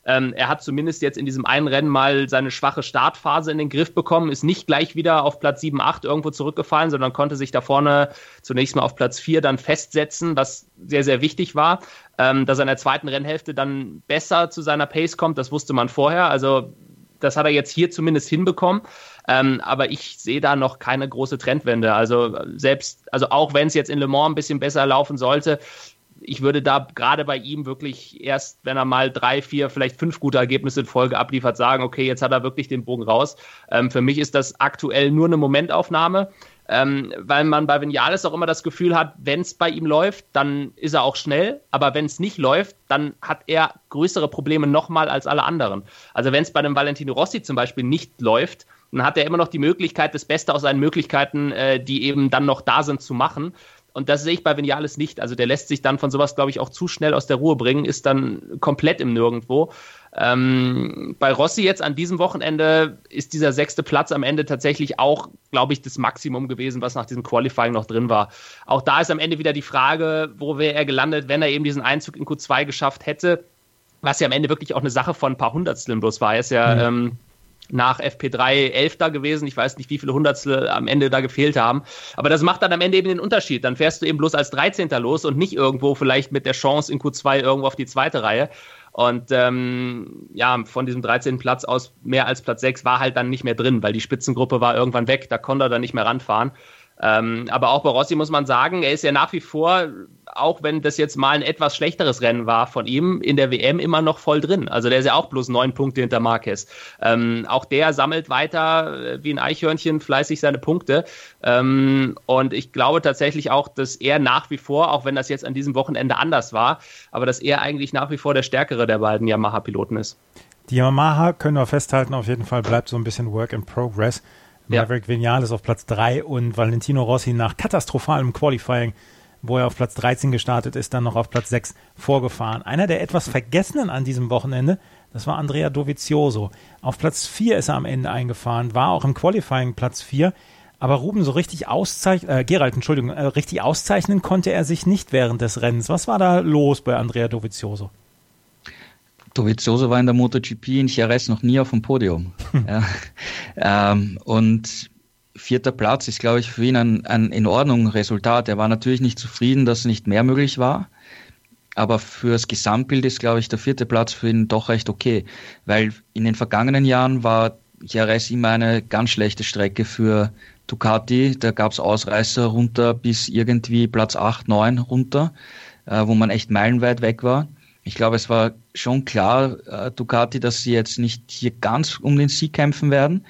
S5: Ähm, er hat zumindest jetzt in diesem einen Rennen mal seine schwache Startphase in den Griff bekommen, ist nicht gleich wieder auf Platz 7, 8 irgendwo zurückgefallen, sondern konnte sich da vorne zunächst mal auf Platz 4 dann festsetzen, was sehr, sehr wichtig war. Ähm, dass er in der zweiten Rennhälfte dann besser zu seiner Pace kommt, das wusste man vorher. Also das hat er jetzt hier zumindest hinbekommen. Ähm, aber ich sehe da noch keine große Trendwende. Also selbst, also auch wenn es jetzt in Le Mans ein bisschen besser laufen sollte, ich würde da gerade bei ihm wirklich erst, wenn er mal drei, vier, vielleicht fünf gute Ergebnisse in Folge abliefert, sagen, okay, jetzt hat er wirklich den Bogen raus. Ähm, für mich ist das aktuell nur eine Momentaufnahme. Ähm, weil man bei Vinales auch immer das Gefühl hat, wenn es bei ihm läuft, dann ist er auch schnell, aber wenn es nicht läuft, dann hat er größere Probleme nochmal als alle anderen. Also wenn es bei einem Valentino Rossi zum Beispiel nicht läuft, dann hat er immer noch die Möglichkeit, das Beste aus seinen Möglichkeiten, äh, die eben dann noch da sind, zu machen. Und das sehe ich bei Vinales nicht. Also der lässt sich dann von sowas, glaube ich, auch zu schnell aus der Ruhe bringen, ist dann komplett im Nirgendwo. Ähm, bei Rossi jetzt an diesem Wochenende ist dieser sechste Platz am Ende tatsächlich auch, glaube ich, das Maximum gewesen, was nach diesem Qualifying noch drin war. Auch da ist am Ende wieder die Frage, wo wäre er gelandet, wenn er eben diesen Einzug in Q2 geschafft hätte, was ja am Ende wirklich auch eine Sache von ein paar Hundertsteln bloß war. Er ist ja mhm. ähm, nach FP3 Elfter gewesen. Ich weiß nicht, wie viele Hundertstel am Ende da gefehlt haben. Aber das macht dann am Ende eben den Unterschied. Dann fährst du eben bloß als 13. los und nicht irgendwo vielleicht mit der Chance in Q2 irgendwo auf die zweite Reihe. Und ähm, ja, von diesem 13. Platz aus mehr als Platz 6 war halt dann nicht mehr drin, weil die Spitzengruppe war irgendwann weg, da konnte er dann nicht mehr ranfahren. Ähm, aber auch bei Rossi muss man sagen, er ist ja nach wie vor, auch wenn das jetzt mal ein etwas schlechteres Rennen war von ihm, in der WM immer noch voll drin. Also der ist ja auch bloß neun Punkte hinter Marquez. Ähm, auch der sammelt weiter äh, wie ein Eichhörnchen fleißig seine Punkte. Ähm, und ich glaube tatsächlich auch, dass er nach wie vor, auch wenn das jetzt an diesem Wochenende anders war, aber dass er eigentlich nach wie vor der stärkere der beiden Yamaha-Piloten ist.
S3: Die Yamaha können wir festhalten, auf jeden Fall bleibt so ein bisschen Work in Progress. Maverick ja. Vinales auf Platz 3 und Valentino Rossi nach katastrophalem Qualifying, wo er auf Platz 13 gestartet ist, dann noch auf Platz 6 vorgefahren. Einer der etwas Vergessenen an diesem Wochenende, das war Andrea Dovizioso. Auf Platz 4 ist er am Ende eingefahren, war auch im Qualifying Platz 4. Aber Ruben, so richtig auszeichnen, äh, Gerald, Entschuldigung, äh, richtig auszeichnen konnte er sich nicht während des Rennens. Was war da los bei Andrea Dovizioso?
S4: Dovizioso war in der MotoGP in Jerez noch nie auf dem Podium. ja. ähm, und vierter Platz ist, glaube ich, für ihn ein, ein in Ordnung Resultat. Er war natürlich nicht zufrieden, dass nicht mehr möglich war. Aber fürs Gesamtbild ist, glaube ich, der vierte Platz für ihn doch recht okay. Weil in den vergangenen Jahren war Jerez immer eine ganz schlechte Strecke für Ducati. Da gab es Ausreißer runter bis irgendwie Platz 8, 9 runter, äh, wo man echt meilenweit weg war. Ich glaube, es war schon klar, äh, Ducati, dass sie jetzt nicht hier ganz um den Sieg kämpfen werden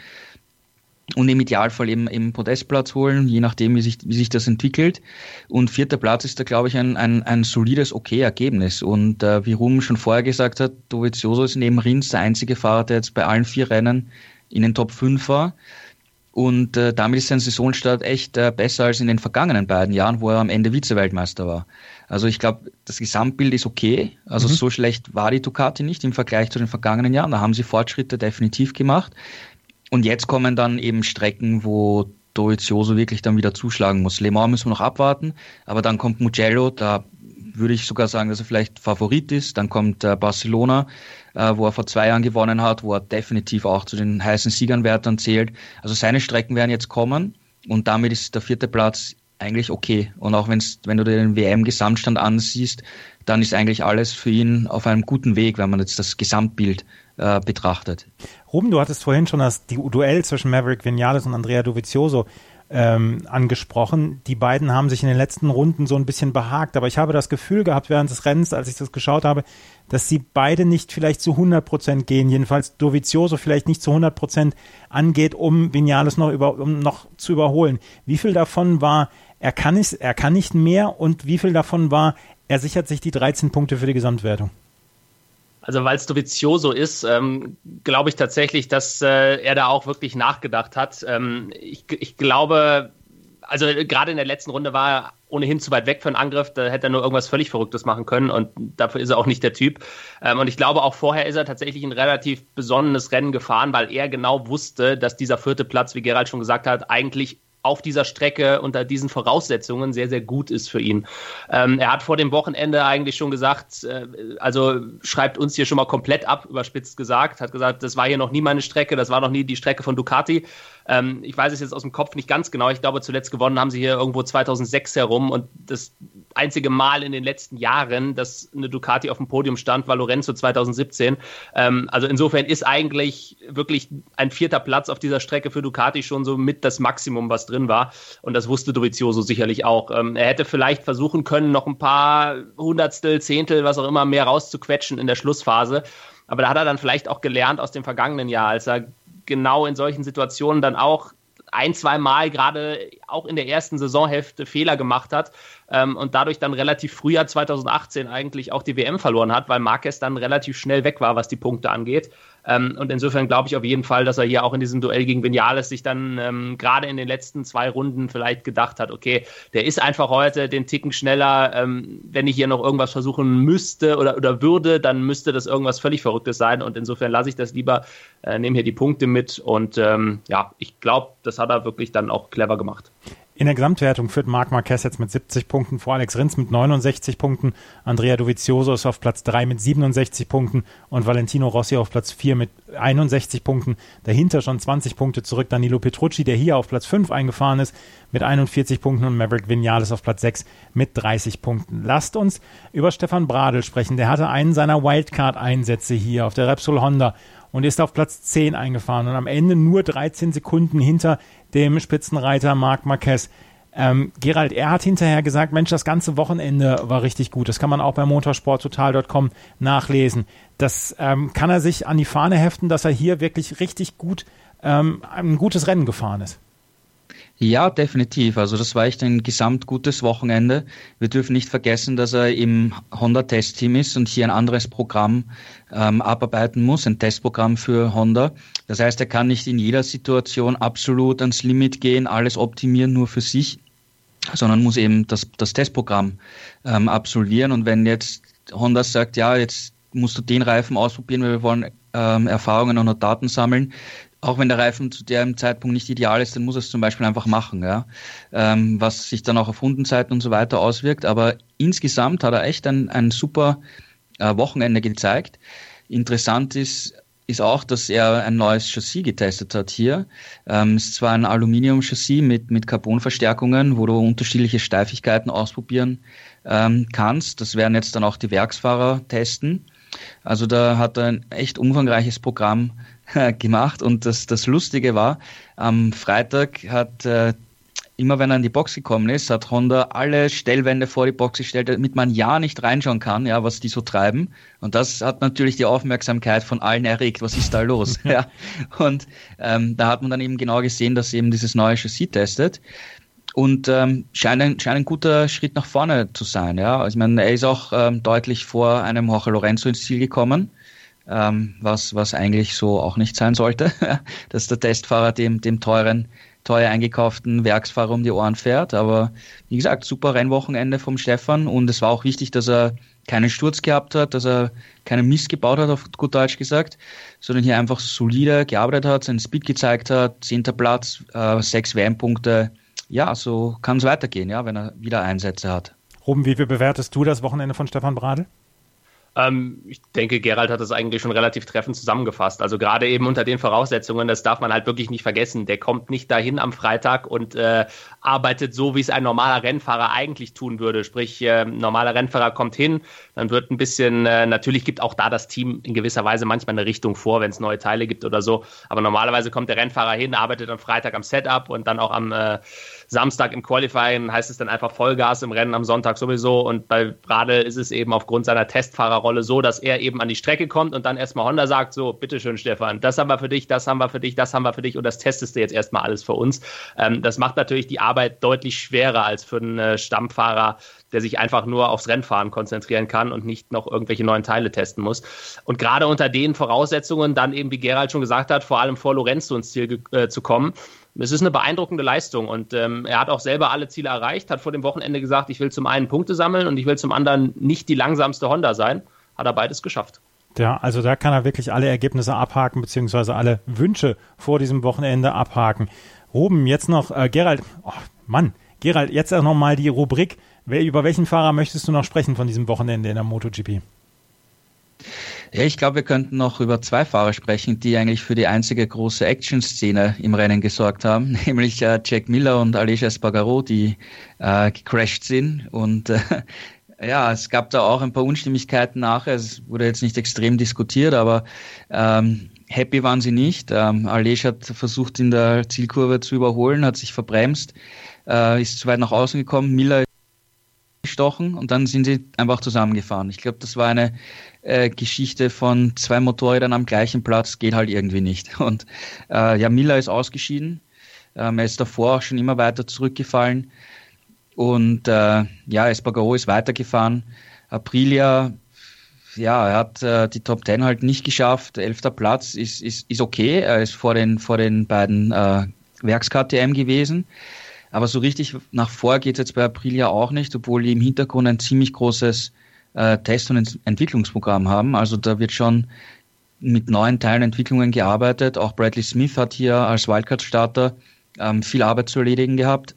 S4: und im Idealfall eben, eben Podestplatz holen, je nachdem, wie sich, wie sich das entwickelt. Und vierter Platz ist da, glaube ich, ein, ein, ein solides, okay Ergebnis. Und äh, wie Ruhm schon vorher gesagt hat, Dovizioso ist neben Rins der einzige Fahrer, der jetzt bei allen vier Rennen in den Top 5 war. Und äh, damit ist sein Saisonstart echt äh, besser als in den vergangenen beiden Jahren, wo er am Ende Vize-Weltmeister war. Also ich glaube, das Gesamtbild ist okay. Also mhm. so schlecht war die Ducati nicht im Vergleich zu den vergangenen Jahren. Da haben sie Fortschritte definitiv gemacht. Und jetzt kommen dann eben Strecken, wo Dovizioso wirklich dann wieder zuschlagen muss. Le Mans müssen wir noch abwarten, aber dann kommt Mugello, da würde ich sogar sagen, dass er vielleicht Favorit ist. Dann kommt äh, Barcelona, wo er vor zwei Jahren gewonnen hat, wo er definitiv auch zu den heißen Siegernwärtern zählt. Also seine Strecken werden jetzt kommen und damit ist der vierte Platz eigentlich okay. Und auch wenn's, wenn du den WM-Gesamtstand ansiehst, dann ist eigentlich alles für ihn auf einem guten Weg, wenn man jetzt das Gesamtbild äh, betrachtet.
S3: Ruben, du hattest vorhin schon das Duell zwischen Maverick Vinales und Andrea Dovizioso ähm, angesprochen. Die beiden haben sich in den letzten Runden so ein bisschen behagt, aber ich habe das Gefühl gehabt während des Rennens, als ich das geschaut habe, dass sie beide nicht vielleicht zu 100 Prozent gehen. Jedenfalls Dovizioso vielleicht nicht zu 100 Prozent angeht, um Vinales noch, über, um noch zu überholen. Wie viel davon war, er kann, nicht, er kann nicht mehr und wie viel davon war, er sichert sich die 13 Punkte für die Gesamtwertung?
S5: Also weil es Dovizioso ist, ähm, glaube ich tatsächlich, dass äh, er da auch wirklich nachgedacht hat. Ähm, ich, ich glaube, also gerade in der letzten Runde war er ohnehin zu weit weg für einen Angriff, da hätte er nur irgendwas völlig Verrücktes machen können und dafür ist er auch nicht der Typ. Ähm, und ich glaube, auch vorher ist er tatsächlich ein relativ besonnenes Rennen gefahren, weil er genau wusste, dass dieser vierte Platz, wie Gerald schon gesagt hat, eigentlich auf dieser Strecke unter diesen Voraussetzungen sehr, sehr gut ist für ihn. Ähm, er hat vor dem Wochenende eigentlich schon gesagt, äh, also schreibt uns hier schon mal komplett ab, überspitzt gesagt, hat gesagt, das war hier noch nie meine Strecke, das war noch nie die Strecke von Ducati. Ähm, ich weiß es jetzt aus dem Kopf nicht ganz genau. Ich glaube, zuletzt gewonnen haben sie hier irgendwo 2006 herum und das einzige Mal in den letzten Jahren, dass eine Ducati auf dem Podium stand, war Lorenzo 2017. Ähm, also insofern ist eigentlich wirklich ein vierter Platz auf dieser Strecke für Ducati schon so mit das Maximum, was drin war. Und das wusste Dovizioso sicherlich auch. Ähm, er hätte vielleicht versuchen können, noch ein paar Hundertstel, Zehntel, was auch immer mehr rauszuquetschen in der Schlussphase. Aber da hat er dann vielleicht auch gelernt aus dem vergangenen Jahr, als er genau in solchen Situationen dann auch ein, zwei Mal gerade auch in der ersten Saisonhälfte Fehler gemacht hat ähm, und dadurch dann relativ früher 2018 eigentlich auch die WM verloren hat, weil Marquez dann relativ schnell weg war, was die Punkte angeht. Ähm, und insofern glaube ich auf jeden Fall, dass er hier auch in diesem Duell gegen Vinales sich dann ähm, gerade in den letzten zwei Runden vielleicht gedacht hat, okay, der ist einfach heute den Ticken schneller. Ähm, wenn ich hier noch irgendwas versuchen müsste oder, oder würde, dann müsste das irgendwas völlig Verrücktes sein. Und insofern lasse ich das lieber, äh, nehme hier die Punkte mit. Und ähm, ja, ich glaube, das hat er wirklich dann auch clever gemacht.
S3: In der Gesamtwertung führt Marc Marquez jetzt mit 70 Punkten vor Alex Rins mit 69 Punkten. Andrea Dovizioso ist auf Platz 3 mit 67 Punkten und Valentino Rossi auf Platz 4 mit 61 Punkten. Dahinter schon 20 Punkte zurück Danilo Petrucci, der hier auf Platz 5 eingefahren ist mit 41 Punkten und Maverick Vinales auf Platz 6 mit 30 Punkten. Lasst uns über Stefan Bradl sprechen. Der hatte einen seiner Wildcard-Einsätze hier auf der Repsol Honda und ist auf Platz 10 eingefahren und am Ende nur 13 Sekunden hinter dem Spitzenreiter Marc Marquez. Ähm, Gerald, er hat hinterher gesagt, Mensch, das ganze Wochenende war richtig gut. Das kann man auch bei motorsporttotal.com nachlesen. Das ähm, kann er sich an die Fahne heften, dass er hier wirklich richtig gut ähm, ein gutes Rennen gefahren ist.
S4: Ja, definitiv. Also das war echt ein gesamt gutes Wochenende. Wir dürfen nicht vergessen, dass er im Honda-Testteam ist und hier ein anderes Programm ähm, abarbeiten muss, ein Testprogramm für Honda. Das heißt, er kann nicht in jeder Situation absolut ans Limit gehen, alles optimieren nur für sich, sondern muss eben das, das Testprogramm ähm, absolvieren. Und wenn jetzt Honda sagt, ja, jetzt musst du den Reifen ausprobieren, weil wir wollen ähm, Erfahrungen und Daten sammeln, auch wenn der Reifen zu dem Zeitpunkt nicht ideal ist, dann muss er es zum Beispiel einfach machen, ja. Ähm, was sich dann auch auf Rundenzeiten und so weiter auswirkt. Aber insgesamt hat er echt ein, ein super äh, Wochenende gezeigt. Interessant ist, ist auch, dass er ein neues Chassis getestet hat hier. Ähm, ist zwar ein Aluminium-Chassis mit, mit Carbonverstärkungen, wo du unterschiedliche Steifigkeiten ausprobieren ähm, kannst. Das werden jetzt dann auch die Werksfahrer testen. Also da hat er ein echt umfangreiches Programm gemacht und das, das Lustige war, am Freitag hat äh, immer wenn er in die Box gekommen ist, hat Honda alle Stellwände vor die Box gestellt, damit man ja nicht reinschauen kann, ja, was die so treiben. Und das hat natürlich die Aufmerksamkeit von allen erregt. Was ist da los? ja. Und ähm, da hat man dann eben genau gesehen, dass eben dieses neue Chassis testet. Und ähm, scheint, ein, scheint ein guter Schritt nach vorne zu sein. Ja. Also, ich meine, er ist auch ähm, deutlich vor einem Jorge Lorenzo ins Ziel gekommen ähm, was, was eigentlich so auch nicht sein sollte, dass der Testfahrer dem, dem teuren, teuer eingekauften Werksfahrer um die Ohren fährt. Aber wie gesagt, super Rennwochenende vom Stefan und es war auch wichtig, dass er keinen Sturz gehabt hat, dass er keinen Mist gebaut hat, auf gut Deutsch gesagt, sondern hier einfach solide gearbeitet hat, seinen Speed gezeigt hat, zehnter Platz, äh, sechs WM-Punkte. Ja, so kann es weitergehen, ja, wenn er wieder Einsätze hat.
S3: Ruben, wie bewertest du das Wochenende von Stefan Bradl?
S5: Ähm, ich denke, Gerald hat das eigentlich schon relativ treffend zusammengefasst. Also gerade eben unter den Voraussetzungen, das darf man halt wirklich nicht vergessen. Der kommt nicht dahin am Freitag und äh, arbeitet so, wie es ein normaler Rennfahrer eigentlich tun würde. Sprich, äh, normaler Rennfahrer kommt hin, dann wird ein bisschen, äh, natürlich gibt auch da das Team in gewisser Weise manchmal eine Richtung vor, wenn es neue Teile gibt oder so. Aber normalerweise kommt der Rennfahrer hin, arbeitet am Freitag am Setup und dann auch am äh, Samstag im Qualifying heißt es dann einfach Vollgas im Rennen am Sonntag sowieso. Und bei Brade ist es eben aufgrund seiner Testfahrerrolle so, dass er eben an die Strecke kommt und dann erstmal Honda sagt: So, bitteschön, Stefan, das haben wir für dich, das haben wir für dich, das haben wir für dich und das testest du jetzt erstmal alles für uns. Ähm, das macht natürlich die Arbeit deutlich schwerer als für einen äh, Stammfahrer, der sich einfach nur aufs Rennfahren konzentrieren kann und nicht noch irgendwelche neuen Teile testen muss. Und gerade unter den Voraussetzungen dann eben, wie Gerald schon gesagt hat, vor allem vor Lorenzo ins Ziel äh, zu kommen, es ist eine beeindruckende Leistung und ähm, er hat auch selber alle Ziele erreicht, hat vor dem Wochenende gesagt, ich will zum einen Punkte sammeln und ich will zum anderen nicht die langsamste Honda sein. Hat er beides geschafft.
S3: Ja, also da kann er wirklich alle Ergebnisse abhaken, beziehungsweise alle Wünsche vor diesem Wochenende abhaken. Ruben, jetzt noch, äh, Gerald, oh, Mann, Gerald, jetzt auch nochmal die Rubrik. Über welchen Fahrer möchtest du noch sprechen von diesem Wochenende in der MotoGP?
S4: Ja, ich glaube, wir könnten noch über zwei Fahrer sprechen, die eigentlich für die einzige große Action-Szene im Rennen gesorgt haben, nämlich äh, Jack Miller und Aleix Espargaro, die äh, gecrashed sind. Und äh, ja, es gab da auch ein paar Unstimmigkeiten nachher. Es wurde jetzt nicht extrem diskutiert, aber ähm, happy waren sie nicht. Ähm, Aleix hat versucht, in der Zielkurve zu überholen, hat sich verbremst, äh, ist zu weit nach außen gekommen. Miller gestochen und dann sind sie einfach zusammengefahren. Ich glaube, das war eine äh, Geschichte von zwei Motorrädern am gleichen Platz, geht halt irgendwie nicht. Und äh, ja, Miller ist ausgeschieden. Ähm, er ist davor auch schon immer weiter zurückgefallen. Und äh, ja, Espargaro ist weitergefahren. Aprilia, ja, er hat äh, die Top Ten halt nicht geschafft. Elfter Platz ist, ist, ist okay. Er ist vor den, vor den beiden äh, Werks-KTM gewesen. Aber so richtig nach vor geht es jetzt bei Aprilia auch nicht, obwohl die im Hintergrund ein ziemlich großes äh, Test- und Ent Entwicklungsprogramm haben. Also da wird schon mit neuen Teilen Entwicklungen gearbeitet. Auch Bradley Smith hat hier als Wildcard-Starter ähm, viel Arbeit zu erledigen gehabt.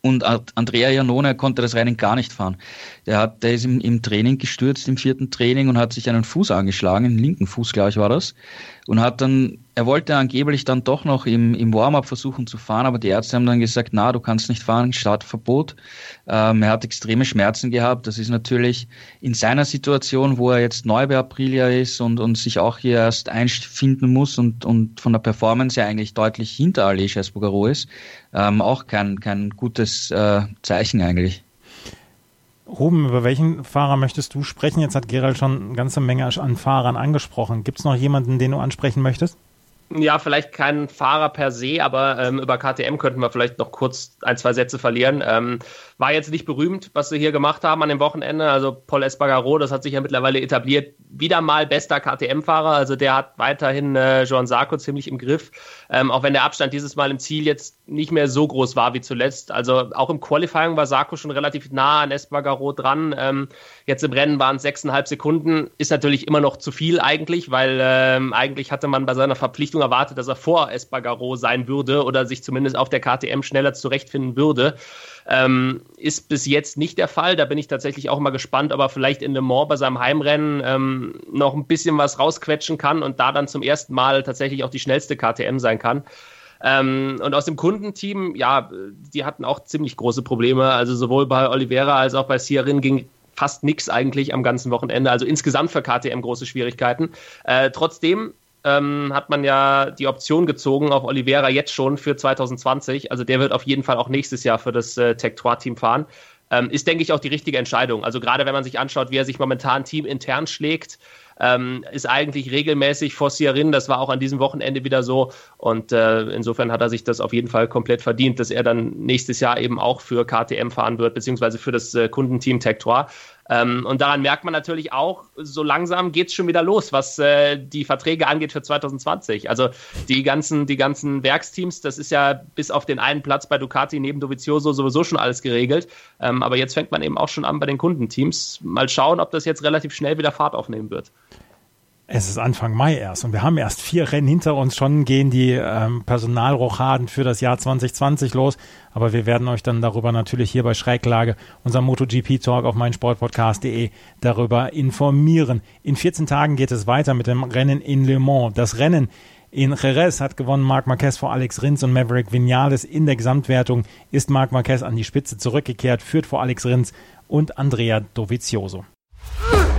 S4: Und Andrea Janone konnte das Rennen gar nicht fahren. Der, hat, der ist im, im Training gestürzt, im vierten Training und hat sich einen Fuß angeschlagen, den linken Fuß, glaube ich, war das. Und hat dann er wollte angeblich dann doch noch im, im Warm-up versuchen zu fahren, aber die Ärzte haben dann gesagt, na, du kannst nicht fahren, Startverbot. Ähm, er hat extreme Schmerzen gehabt. Das ist natürlich in seiner Situation, wo er jetzt neu bei Aprilia ist und, und sich auch hier erst einfinden muss und, und von der Performance ja eigentlich deutlich hinter Aleix Espargaro ist, ähm, auch kein, kein gutes äh, Zeichen eigentlich.
S3: Ruben, über welchen Fahrer möchtest du sprechen? Jetzt hat Gerald schon eine ganze Menge an Fahrern angesprochen. Gibt es noch jemanden, den du ansprechen möchtest?
S5: Ja, vielleicht kein Fahrer per se, aber ähm, über KTM könnten wir vielleicht noch kurz ein, zwei Sätze verlieren. Ähm, war jetzt nicht berühmt, was sie hier gemacht haben an dem Wochenende. Also Paul Espargaro, das hat sich ja mittlerweile etabliert, wieder mal bester KTM-Fahrer. Also der hat weiterhin äh, Joan Sarko ziemlich im Griff, ähm, auch wenn der Abstand dieses Mal im Ziel jetzt nicht mehr so groß war wie zuletzt. Also auch im Qualifying war Sarko schon relativ nah an Espargaro dran. Ähm, jetzt im Rennen waren es sechseinhalb Sekunden. Ist natürlich immer noch zu viel eigentlich, weil ähm, eigentlich hatte man bei seiner Verpflichtung erwartet, dass er vor Espargaro sein würde oder sich zumindest auf der KTM schneller zurechtfinden würde. Ähm, ist bis jetzt nicht der Fall. Da bin ich tatsächlich auch mal gespannt, ob er vielleicht in Le Mans bei seinem Heimrennen ähm, noch ein bisschen was rausquetschen kann und da dann zum ersten Mal tatsächlich auch die schnellste KTM sein kann. Ähm, und aus dem Kundenteam, ja, die hatten auch ziemlich große Probleme. Also sowohl bei Oliveira als auch bei Sierin ging fast nichts eigentlich am ganzen Wochenende. Also insgesamt für KTM große Schwierigkeiten. Äh, trotzdem ähm, hat man ja die Option gezogen auf Oliveira jetzt schon für 2020. Also der wird auf jeden Fall auch nächstes Jahr für das äh, Tech 3 Team fahren. Ähm, ist, denke ich, auch die richtige Entscheidung. Also gerade wenn man sich anschaut, wie er sich momentan teamintern schlägt, ähm, ist eigentlich regelmäßig forcieren. Das war auch an diesem Wochenende wieder so. Und äh, insofern hat er sich das auf jeden Fall komplett verdient, dass er dann nächstes Jahr eben auch für KTM fahren wird, beziehungsweise für das äh, Kundenteam Tector. Ähm, und daran merkt man natürlich auch, so langsam geht es schon wieder los, was äh, die Verträge angeht für 2020. Also die ganzen, die ganzen Werksteams, das ist ja bis auf den einen Platz bei Ducati neben Dovizioso sowieso schon alles geregelt. Ähm, aber jetzt fängt man eben auch schon an bei den Kundenteams. Mal schauen, ob das jetzt relativ schnell wieder Fahrt aufnehmen wird.
S3: Es ist Anfang Mai erst und wir haben erst vier Rennen hinter uns. Schon gehen die ähm, Personalrochaden für das Jahr 2020 los. Aber wir werden euch dann darüber natürlich hier bei Schräglage, unserem MotoGP-Talk auf meinsportpodcast.de darüber informieren. In 14 Tagen geht es weiter mit dem Rennen in Le Mans. Das Rennen in Jerez hat gewonnen Marc Marquez vor Alex Rins und Maverick Vinales. In der Gesamtwertung ist Marc Marquez an die Spitze zurückgekehrt, führt vor Alex Rins und Andrea Dovizioso.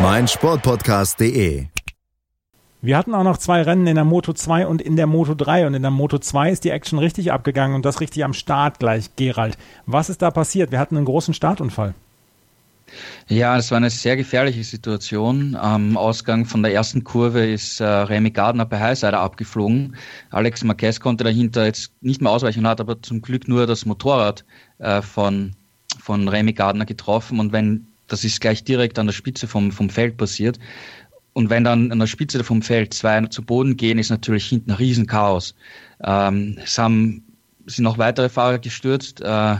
S2: meinsportpodcast.de.
S3: Wir hatten auch noch zwei Rennen in der Moto 2 und in der Moto 3 und in der Moto 2 ist die Action richtig abgegangen und das richtig am Start gleich, Gerald. Was ist da passiert? Wir hatten einen großen Startunfall.
S4: Ja, es war eine sehr gefährliche Situation. Am Ausgang von der ersten Kurve ist äh, Remy Gardner bei Highsider abgeflogen. Alex Marquez konnte dahinter jetzt nicht mehr ausweichen, hat aber zum Glück nur das Motorrad äh, von, von Remy Gardner getroffen. Und wenn das ist gleich direkt an der Spitze vom, vom Feld passiert. Und wenn dann an der Spitze vom Feld zwei zu Boden gehen, ist natürlich hinten ein Riesenchaos. Ähm, es haben, sind noch weitere Fahrer gestürzt. Äh,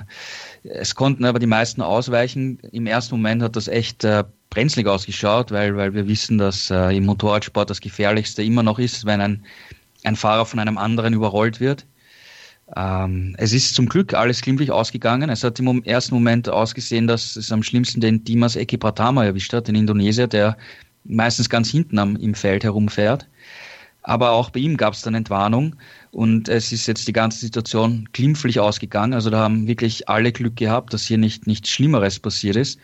S4: es konnten aber die meisten ausweichen. Im ersten Moment hat das echt äh, brenzlig ausgeschaut, weil, weil wir wissen, dass äh, im Motorradsport das Gefährlichste immer noch ist, wenn ein, ein Fahrer von einem anderen überrollt wird. Ähm, es ist zum Glück alles glimpflich ausgegangen. Es hat im ersten Moment ausgesehen, dass es am schlimmsten den Dimas Eki Pratama erwischt hat, den Indonesier, der meistens ganz hinten am, im Feld herumfährt. Aber auch bei ihm gab es dann Entwarnung und es ist jetzt die ganze Situation glimpflich ausgegangen. Also da haben wirklich alle Glück gehabt, dass hier nicht nichts Schlimmeres passiert ist.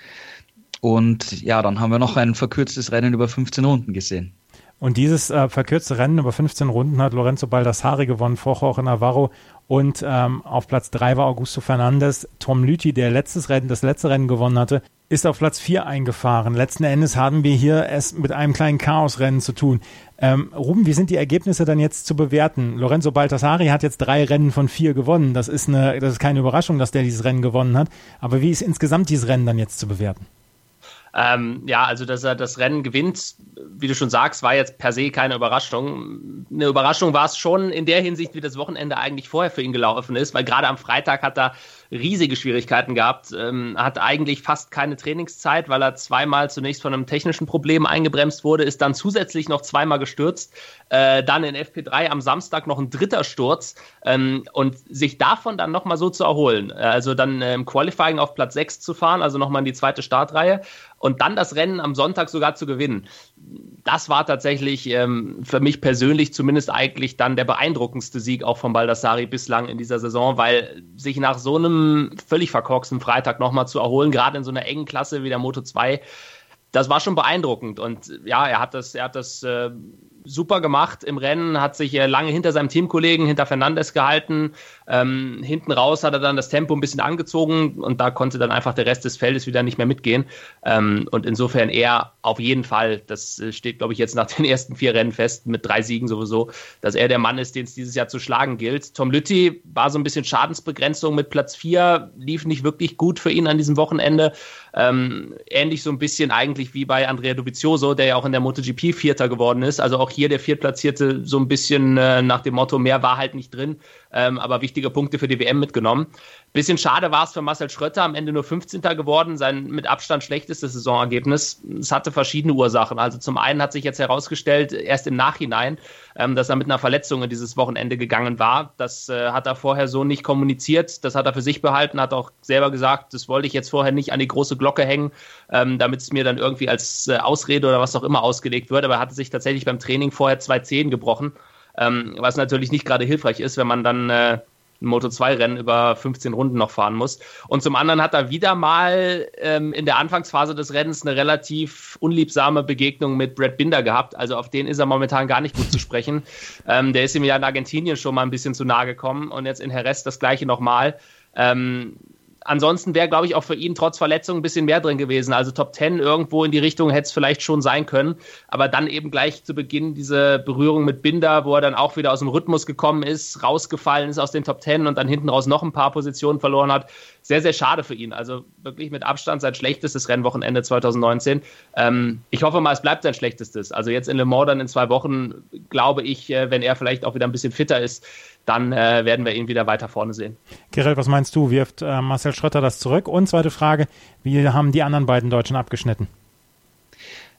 S4: Und ja, dann haben wir noch ein verkürztes Rennen über 15 Runden gesehen.
S3: Und dieses äh, verkürzte Rennen über 15 Runden hat Lorenzo Baldassari gewonnen, vor Jorge Navarro. Und ähm, auf Platz 3 war Augusto Fernandes. Tom Lüthi, der letztes Rennen, das letzte Rennen gewonnen hatte, ist auf Platz 4 eingefahren. Letzten Endes haben wir hier es mit einem kleinen Chaosrennen zu tun. Ähm, Ruben, wie sind die Ergebnisse dann jetzt zu bewerten? Lorenzo Baldassari hat jetzt drei Rennen von vier gewonnen. Das ist, eine, das ist keine Überraschung, dass der dieses Rennen gewonnen hat. Aber wie ist insgesamt dieses Rennen dann jetzt zu bewerten?
S5: Ähm, ja, also dass er das Rennen gewinnt, wie du schon sagst, war jetzt per se keine Überraschung. Eine Überraschung war es schon in der Hinsicht, wie das Wochenende eigentlich vorher für ihn gelaufen ist, weil gerade am Freitag hat er riesige Schwierigkeiten gehabt, ähm, hat eigentlich fast keine Trainingszeit, weil er zweimal zunächst von einem technischen Problem eingebremst wurde, ist dann zusätzlich noch zweimal gestürzt, äh, dann in FP3 am Samstag noch ein dritter Sturz ähm, und sich davon dann nochmal so zu erholen, äh, also dann äh, im Qualifying auf Platz 6 zu fahren, also nochmal in die zweite Startreihe und dann das Rennen am Sonntag sogar zu gewinnen. Das war tatsächlich ähm, für mich persönlich zumindest eigentlich dann der beeindruckendste Sieg auch von Baldassari bislang in dieser Saison, weil sich nach so einem völlig verkorksten Freitag nochmal zu erholen, gerade in so einer engen Klasse wie der Moto 2, das war schon beeindruckend. Und ja, er hat das, er hat das äh, super gemacht im Rennen, hat sich äh, lange hinter seinem Teamkollegen, hinter Fernandes gehalten. Ähm, hinten raus hat er dann das Tempo ein bisschen angezogen und da konnte dann einfach der Rest des Feldes wieder nicht mehr mitgehen. Ähm, und insofern er auf jeden Fall, das äh, steht, glaube ich, jetzt nach den ersten vier Rennen fest, mit drei Siegen sowieso, dass er der Mann ist, den es dieses Jahr zu schlagen gilt. Tom Lütti war so ein bisschen Schadensbegrenzung mit Platz vier, lief nicht wirklich gut für ihn an diesem Wochenende. Ähm, ähnlich so ein bisschen eigentlich wie bei Andrea Dovizioso, der ja auch in der MotoGP Vierter geworden ist. Also auch hier der Viertplatzierte so ein bisschen äh, nach dem Motto, mehr war halt nicht drin, ähm, aber wichtige Punkte für die WM mitgenommen. Bisschen schade war es für Marcel Schrötter, am Ende nur 15. geworden, sein mit Abstand schlechtestes Saisonergebnis. Es hatte verschiedene Ursachen. Also zum einen hat sich jetzt herausgestellt, erst im Nachhinein, ähm, dass er mit einer Verletzung in dieses Wochenende gegangen war. Das äh, hat er vorher so nicht kommuniziert. Das hat er für sich behalten, hat auch selber gesagt, das wollte ich jetzt vorher nicht an die große Glocke hängen, ähm, damit es mir dann irgendwie als äh, Ausrede oder was auch immer ausgelegt wird. Aber er hatte sich tatsächlich beim Training vorher zwei Zehen gebrochen, ähm, was natürlich nicht gerade hilfreich ist, wenn man dann äh, ein Moto2-Rennen über 15 Runden noch fahren muss. Und zum anderen hat er wieder mal ähm, in der Anfangsphase des Rennens eine relativ unliebsame Begegnung mit Brad Binder gehabt. Also auf den ist er momentan gar nicht gut zu sprechen. Ähm, der ist ihm ja in Argentinien schon mal ein bisschen zu nahe gekommen und jetzt in Jerez das gleiche nochmal. Ähm, ansonsten wäre, glaube ich, auch für ihn trotz Verletzung ein bisschen mehr drin gewesen. Also Top 10 irgendwo in die Richtung hätte es vielleicht schon sein können. Aber dann eben gleich zu Beginn diese Berührung mit Binder, wo er dann auch wieder aus dem Rhythmus gekommen ist, rausgefallen ist aus den Top 10 und dann hinten raus noch ein paar Positionen verloren hat. Sehr, sehr schade für ihn. Also wirklich mit Abstand sein schlechtestes Rennwochenende 2019. Ähm, ich hoffe mal, es bleibt sein schlechtestes. Also jetzt in Le Mans dann in zwei Wochen, glaube ich, äh, wenn er vielleicht auch wieder ein bisschen fitter ist, dann äh, werden wir ihn wieder weiter vorne sehen.
S3: Gerald, was meinst du? Wirft äh, Marcel Schröter das zurück? Und zweite Frage, wie haben die anderen beiden Deutschen abgeschnitten?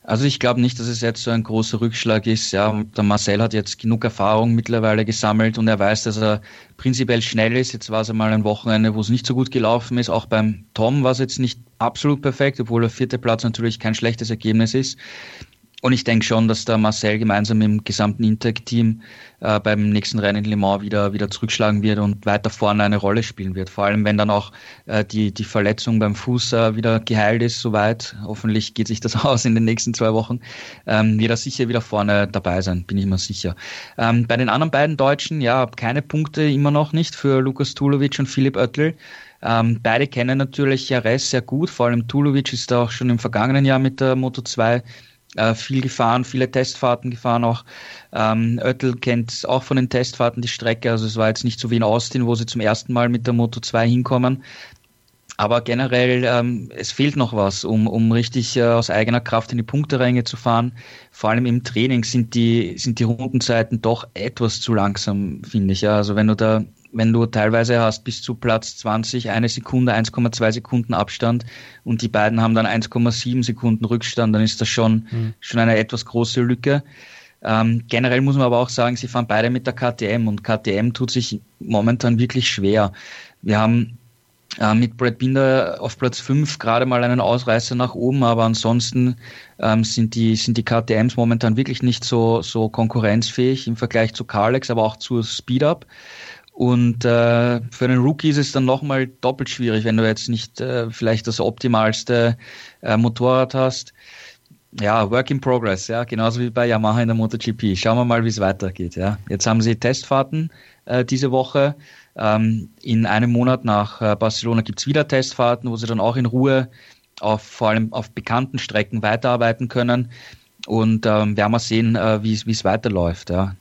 S4: Also ich glaube nicht, dass es jetzt so ein großer Rückschlag ist. Ja, der Marcel hat jetzt genug Erfahrung mittlerweile gesammelt und er weiß, dass er prinzipiell schnell ist. Jetzt war es einmal ein Wochenende, wo es nicht so gut gelaufen ist. Auch beim Tom war es jetzt nicht absolut perfekt, obwohl der vierte Platz natürlich kein schlechtes Ergebnis ist. Und ich denke schon, dass der Marcel gemeinsam mit dem gesamten Intec-Team äh, beim nächsten Rennen in Le Mans wieder, wieder zurückschlagen wird und weiter vorne eine Rolle spielen wird. Vor allem, wenn dann auch äh, die, die Verletzung beim Fuß äh, wieder geheilt ist, soweit. Hoffentlich geht sich das aus in den nächsten zwei Wochen. Ähm, wird er sicher wieder vorne dabei sein, bin ich mir sicher. Ähm, bei den anderen beiden Deutschen, ja, keine Punkte immer noch nicht für Lukas Tulovic und Philipp Oettel. Ähm, beide kennen natürlich Jares sehr gut, vor allem Tulovic ist da auch schon im vergangenen Jahr mit der Moto 2 äh, viel gefahren, viele Testfahrten gefahren auch. Ähm, Oettel kennt auch von den Testfahrten die Strecke, also es war jetzt nicht so wie in Austin, wo sie zum ersten Mal mit der Moto 2 hinkommen. Aber generell, ähm, es fehlt noch was, um, um richtig äh, aus eigener Kraft in die Punkteränge zu fahren. Vor allem im Training sind die, sind die Rundenzeiten doch etwas zu langsam, finde ich. Ja. Also wenn du da wenn du teilweise hast bis zu Platz 20 eine Sekunde, 1,2 Sekunden Abstand und die beiden haben dann 1,7 Sekunden Rückstand, dann ist das schon, mhm. schon eine etwas große Lücke. Ähm, generell muss man aber auch sagen, sie fahren beide mit der KTM und KTM tut sich momentan wirklich schwer. Wir haben äh, mit Brad Binder auf Platz 5 gerade mal einen Ausreißer nach oben, aber ansonsten ähm, sind, die, sind die KTMs momentan wirklich nicht so, so konkurrenzfähig im Vergleich zu Carlex, aber auch zu Speedup. Und äh, für einen Rookie ist es dann nochmal doppelt schwierig, wenn du jetzt nicht äh, vielleicht das optimalste äh, Motorrad hast. Ja, Work in Progress, ja, genauso wie bei Yamaha in der MotoGP. Schauen wir mal, wie es weitergeht. Ja. Jetzt haben sie Testfahrten äh, diese Woche. Ähm, in einem Monat nach äh, Barcelona gibt's wieder Testfahrten, wo sie dann auch in Ruhe auf vor allem auf bekannten Strecken weiterarbeiten können. Und ähm, werden wir sehen, äh, wie es weiterläuft. Ja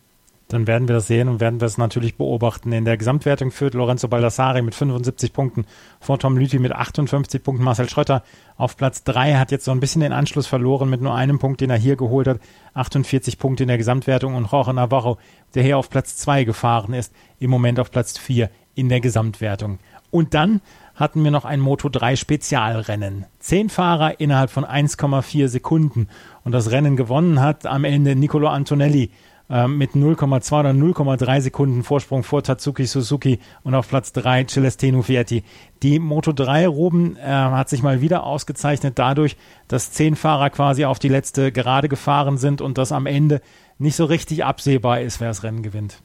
S3: dann werden wir das sehen und werden wir es natürlich beobachten. In der Gesamtwertung führt Lorenzo Baldassari mit 75 Punkten vor Tom Lüthi mit 58 Punkten. Marcel Schröter auf Platz 3 hat jetzt so ein bisschen den Anschluss verloren mit nur einem Punkt, den er hier geholt hat. 48 Punkte in der Gesamtwertung und Jorge Navarro, der hier auf Platz 2 gefahren ist, im Moment auf Platz 4 in der Gesamtwertung. Und dann hatten wir noch ein Moto 3 Spezialrennen. Zehn Fahrer innerhalb von 1,4 Sekunden. Und das Rennen gewonnen hat am Ende Nicolo Antonelli ähm, mit 0,2 oder 0,3 Sekunden Vorsprung vor Tatsuki Suzuki und auf Platz 3 Celestino Vietti. Die Moto 3 Ruben äh, hat sich mal wieder ausgezeichnet dadurch, dass zehn Fahrer quasi auf die letzte Gerade gefahren sind und dass am Ende nicht so richtig absehbar ist, wer das Rennen gewinnt.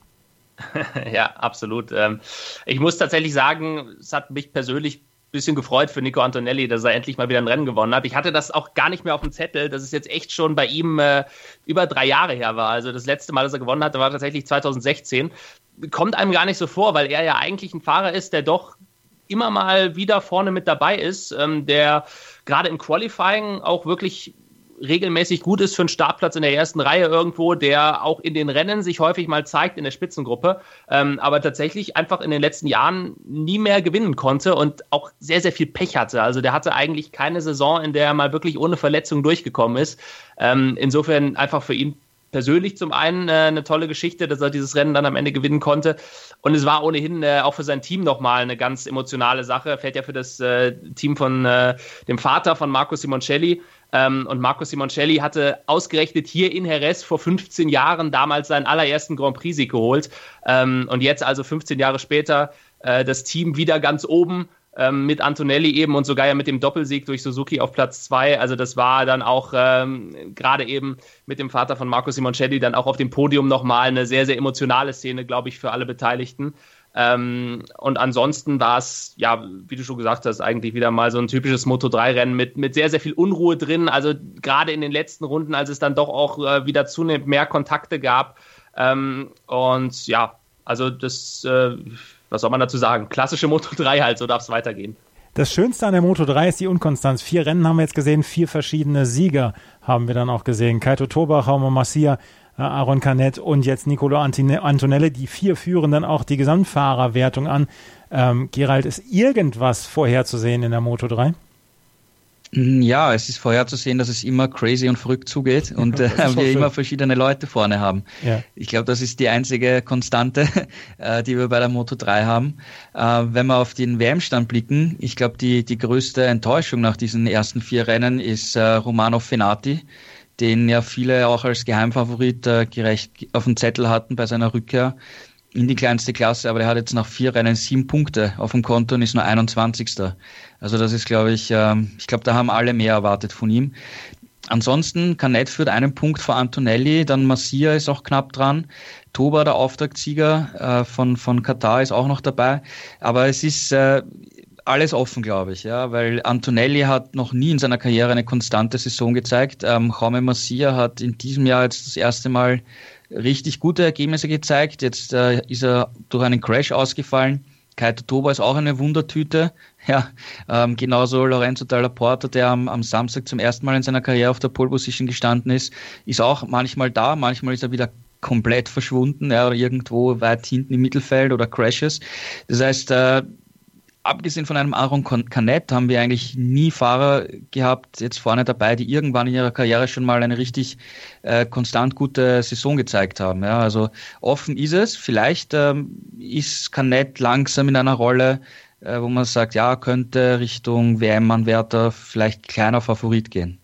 S5: ja, absolut. Ähm, ich muss tatsächlich sagen, es hat mich persönlich bisschen gefreut für Nico Antonelli, dass er endlich mal wieder ein Rennen gewonnen hat. Ich hatte das auch gar nicht mehr auf dem Zettel, dass es jetzt echt schon bei ihm äh, über drei Jahre her war. Also das letzte Mal, dass er gewonnen hatte, war tatsächlich 2016. Kommt einem gar nicht so vor, weil er ja eigentlich ein Fahrer ist, der doch immer mal wieder vorne mit dabei ist, ähm, der gerade im Qualifying auch wirklich regelmäßig gut ist für einen Startplatz in der ersten Reihe irgendwo, der auch in den Rennen sich häufig mal zeigt in der Spitzengruppe, ähm, aber tatsächlich einfach in den letzten Jahren nie mehr gewinnen konnte und auch sehr, sehr viel Pech hatte. Also der hatte eigentlich keine Saison, in der er mal wirklich ohne Verletzung durchgekommen ist. Ähm, insofern einfach für ihn persönlich zum einen äh, eine tolle Geschichte, dass er dieses Rennen dann am Ende gewinnen konnte. Und es war ohnehin äh, auch für sein Team nochmal eine ganz emotionale Sache. Er fährt ja für das äh, Team von äh, dem Vater von Marco Simoncelli. Ähm, und Marco Simoncelli hatte ausgerechnet hier in Jerez vor 15 Jahren damals seinen allerersten Grand Prix-Sieg geholt. Ähm, und jetzt also 15 Jahre später äh, das Team wieder ganz oben ähm, mit Antonelli eben und sogar ja mit dem Doppelsieg durch Suzuki auf Platz 2. Also das war dann auch ähm, gerade eben mit dem Vater von Marco Simoncelli dann auch auf dem Podium nochmal eine sehr, sehr emotionale Szene, glaube ich, für alle Beteiligten. Ähm, und ansonsten war es, ja, wie du schon gesagt hast, eigentlich wieder mal so ein typisches Moto3-Rennen mit, mit sehr, sehr viel Unruhe drin. Also gerade in den letzten Runden, als es dann doch auch äh, wieder zunehmend mehr Kontakte gab. Ähm, und ja, also das, äh, was soll man dazu sagen? Klassische Moto3 halt, so darf es weitergehen.
S3: Das Schönste an der Moto 3 ist die Unkonstanz. Vier Rennen haben wir jetzt gesehen, vier verschiedene Sieger haben wir dann auch gesehen. Kaito Tobach, Raumo Massia, Aaron Canet und jetzt Nicolo Antonelli. Die vier führen dann auch die Gesamtfahrerwertung an. Ähm, Gerald, ist irgendwas vorherzusehen in der Moto 3?
S4: Mm, ja, es ist vorherzusehen, dass es immer crazy und verrückt zugeht und äh, wir immer verschiedene Leute vorne haben. Ja. Ich glaube, das ist die einzige Konstante, äh, die wir bei der Moto 3 haben. Äh, wenn wir auf den WM-Stand blicken, ich glaube, die, die größte Enttäuschung nach diesen ersten vier Rennen ist äh, Romano Fenati, den ja viele auch als Geheimfavorit äh, gerecht auf dem Zettel hatten bei seiner Rückkehr in die kleinste Klasse, aber der hat jetzt nach vier Rennen sieben Punkte auf dem Konto und ist nur 21. Also das ist, glaube ich, ähm, ich glaube, da haben alle mehr erwartet von ihm. Ansonsten, Canet führt einen Punkt vor Antonelli, dann Massia ist auch knapp dran. Toba, der Auftragssieger äh, von, von Katar, ist auch noch dabei. Aber es ist äh, alles offen, glaube ich, ja, weil Antonelli hat noch nie in seiner Karriere eine konstante Saison gezeigt. Ähm, Jaume Massia hat in diesem Jahr jetzt das erste Mal richtig gute Ergebnisse gezeigt. Jetzt äh, ist er durch einen Crash ausgefallen. Kaito Toba ist auch eine Wundertüte. Ja, ähm, genauso Lorenzo Dalla Porta, der am, am Samstag zum ersten Mal in seiner Karriere auf der Pole Position gestanden ist, ist auch manchmal da, manchmal ist er wieder komplett verschwunden, ja, oder irgendwo weit hinten im Mittelfeld oder Crashes. Das heißt, äh, abgesehen von einem Aaron Canet haben wir eigentlich nie Fahrer gehabt, jetzt vorne dabei, die irgendwann in ihrer Karriere schon mal eine richtig äh, konstant gute Saison gezeigt haben. Ja, also offen ist es. Vielleicht ähm, ist Canet langsam in einer Rolle, äh, wo man sagt, ja, könnte Richtung WM-Anwärter vielleicht kleiner Favorit gehen.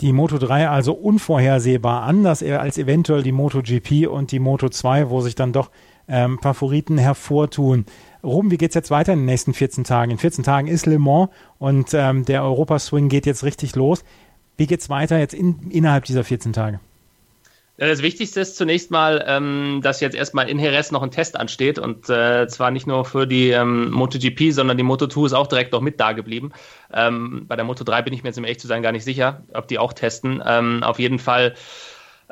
S3: Die Moto 3 also unvorhersehbar anders als eventuell die Moto GP und die Moto 2, wo sich dann doch ähm, Favoriten hervortun. Ruben, wie geht's jetzt weiter in den nächsten 14 Tagen? In 14 Tagen ist Le Mans und ähm, der Europaswing geht jetzt richtig los. Wie geht's weiter jetzt in, innerhalb dieser 14 Tage?
S5: Das Wichtigste ist zunächst mal, ähm, dass jetzt erstmal in Jerez noch ein Test ansteht und äh, zwar nicht nur für die ähm, MotoGP, sondern die Moto2 ist auch direkt noch mit da geblieben. Ähm, bei der Moto3 bin ich mir jetzt, um echt zu sein, gar nicht sicher, ob die auch testen. Ähm, auf jeden Fall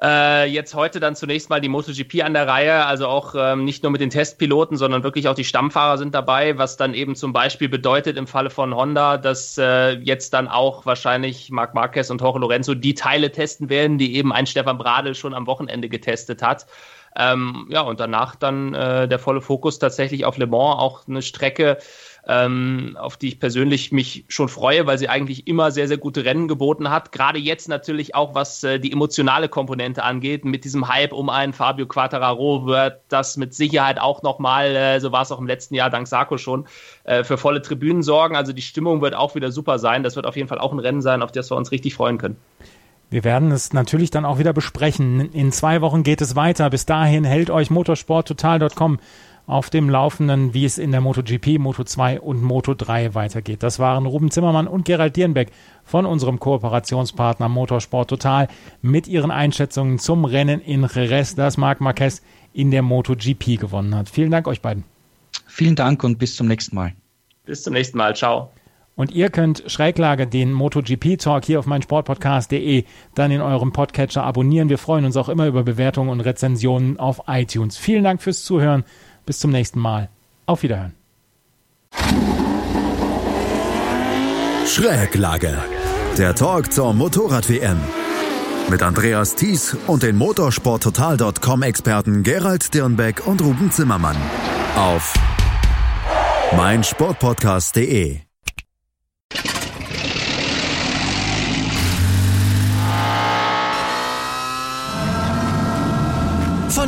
S5: äh, jetzt heute dann zunächst mal die MotoGP an der Reihe, also auch ähm, nicht nur mit den Testpiloten, sondern wirklich auch die Stammfahrer sind dabei, was dann eben zum Beispiel bedeutet im Falle von Honda, dass äh, jetzt dann auch wahrscheinlich Marc Marquez und Jorge Lorenzo die Teile testen werden, die eben ein Stefan Bradl schon am Wochenende getestet hat. Ähm, ja, und danach dann äh, der volle Fokus tatsächlich auf Le Mans, auch eine Strecke, ähm, auf die ich persönlich mich schon freue, weil sie eigentlich immer sehr, sehr gute Rennen geboten hat. Gerade jetzt natürlich auch, was äh, die emotionale Komponente angeht, mit diesem Hype um einen Fabio Quattararo wird das mit Sicherheit auch nochmal, äh, so war es auch im letzten Jahr dank Sarko schon, äh, für volle Tribünen sorgen. Also die Stimmung wird auch wieder super sein. Das wird auf jeden Fall auch ein Rennen sein, auf das wir uns richtig freuen können.
S3: Wir werden es natürlich dann auch wieder besprechen. In zwei Wochen geht es weiter. Bis dahin hält euch motorsporttotal.com auf dem Laufenden, wie es in der MotoGP, Moto2 und Moto3 weitergeht. Das waren Ruben Zimmermann und Gerald Dierenbeck von unserem Kooperationspartner Motorsport Total mit ihren Einschätzungen zum Rennen in Jerez, das Marc Marquez in der MotoGP gewonnen hat. Vielen Dank euch beiden.
S4: Vielen Dank und bis zum nächsten Mal.
S5: Bis zum nächsten Mal. Ciao.
S3: Und ihr könnt Schräglage den MotoGP Talk hier auf meinsportpodcast.de dann in eurem Podcatcher abonnieren. Wir freuen uns auch immer über Bewertungen und Rezensionen auf iTunes. Vielen Dank fürs Zuhören. Bis zum nächsten Mal. Auf Wiederhören.
S2: Schräglage. Der Talk zur Motorrad-WM. Mit Andreas Thies und den motorsporttotal.com-Experten Gerald Dirnbeck und Ruben Zimmermann. Auf meinsportpodcast.de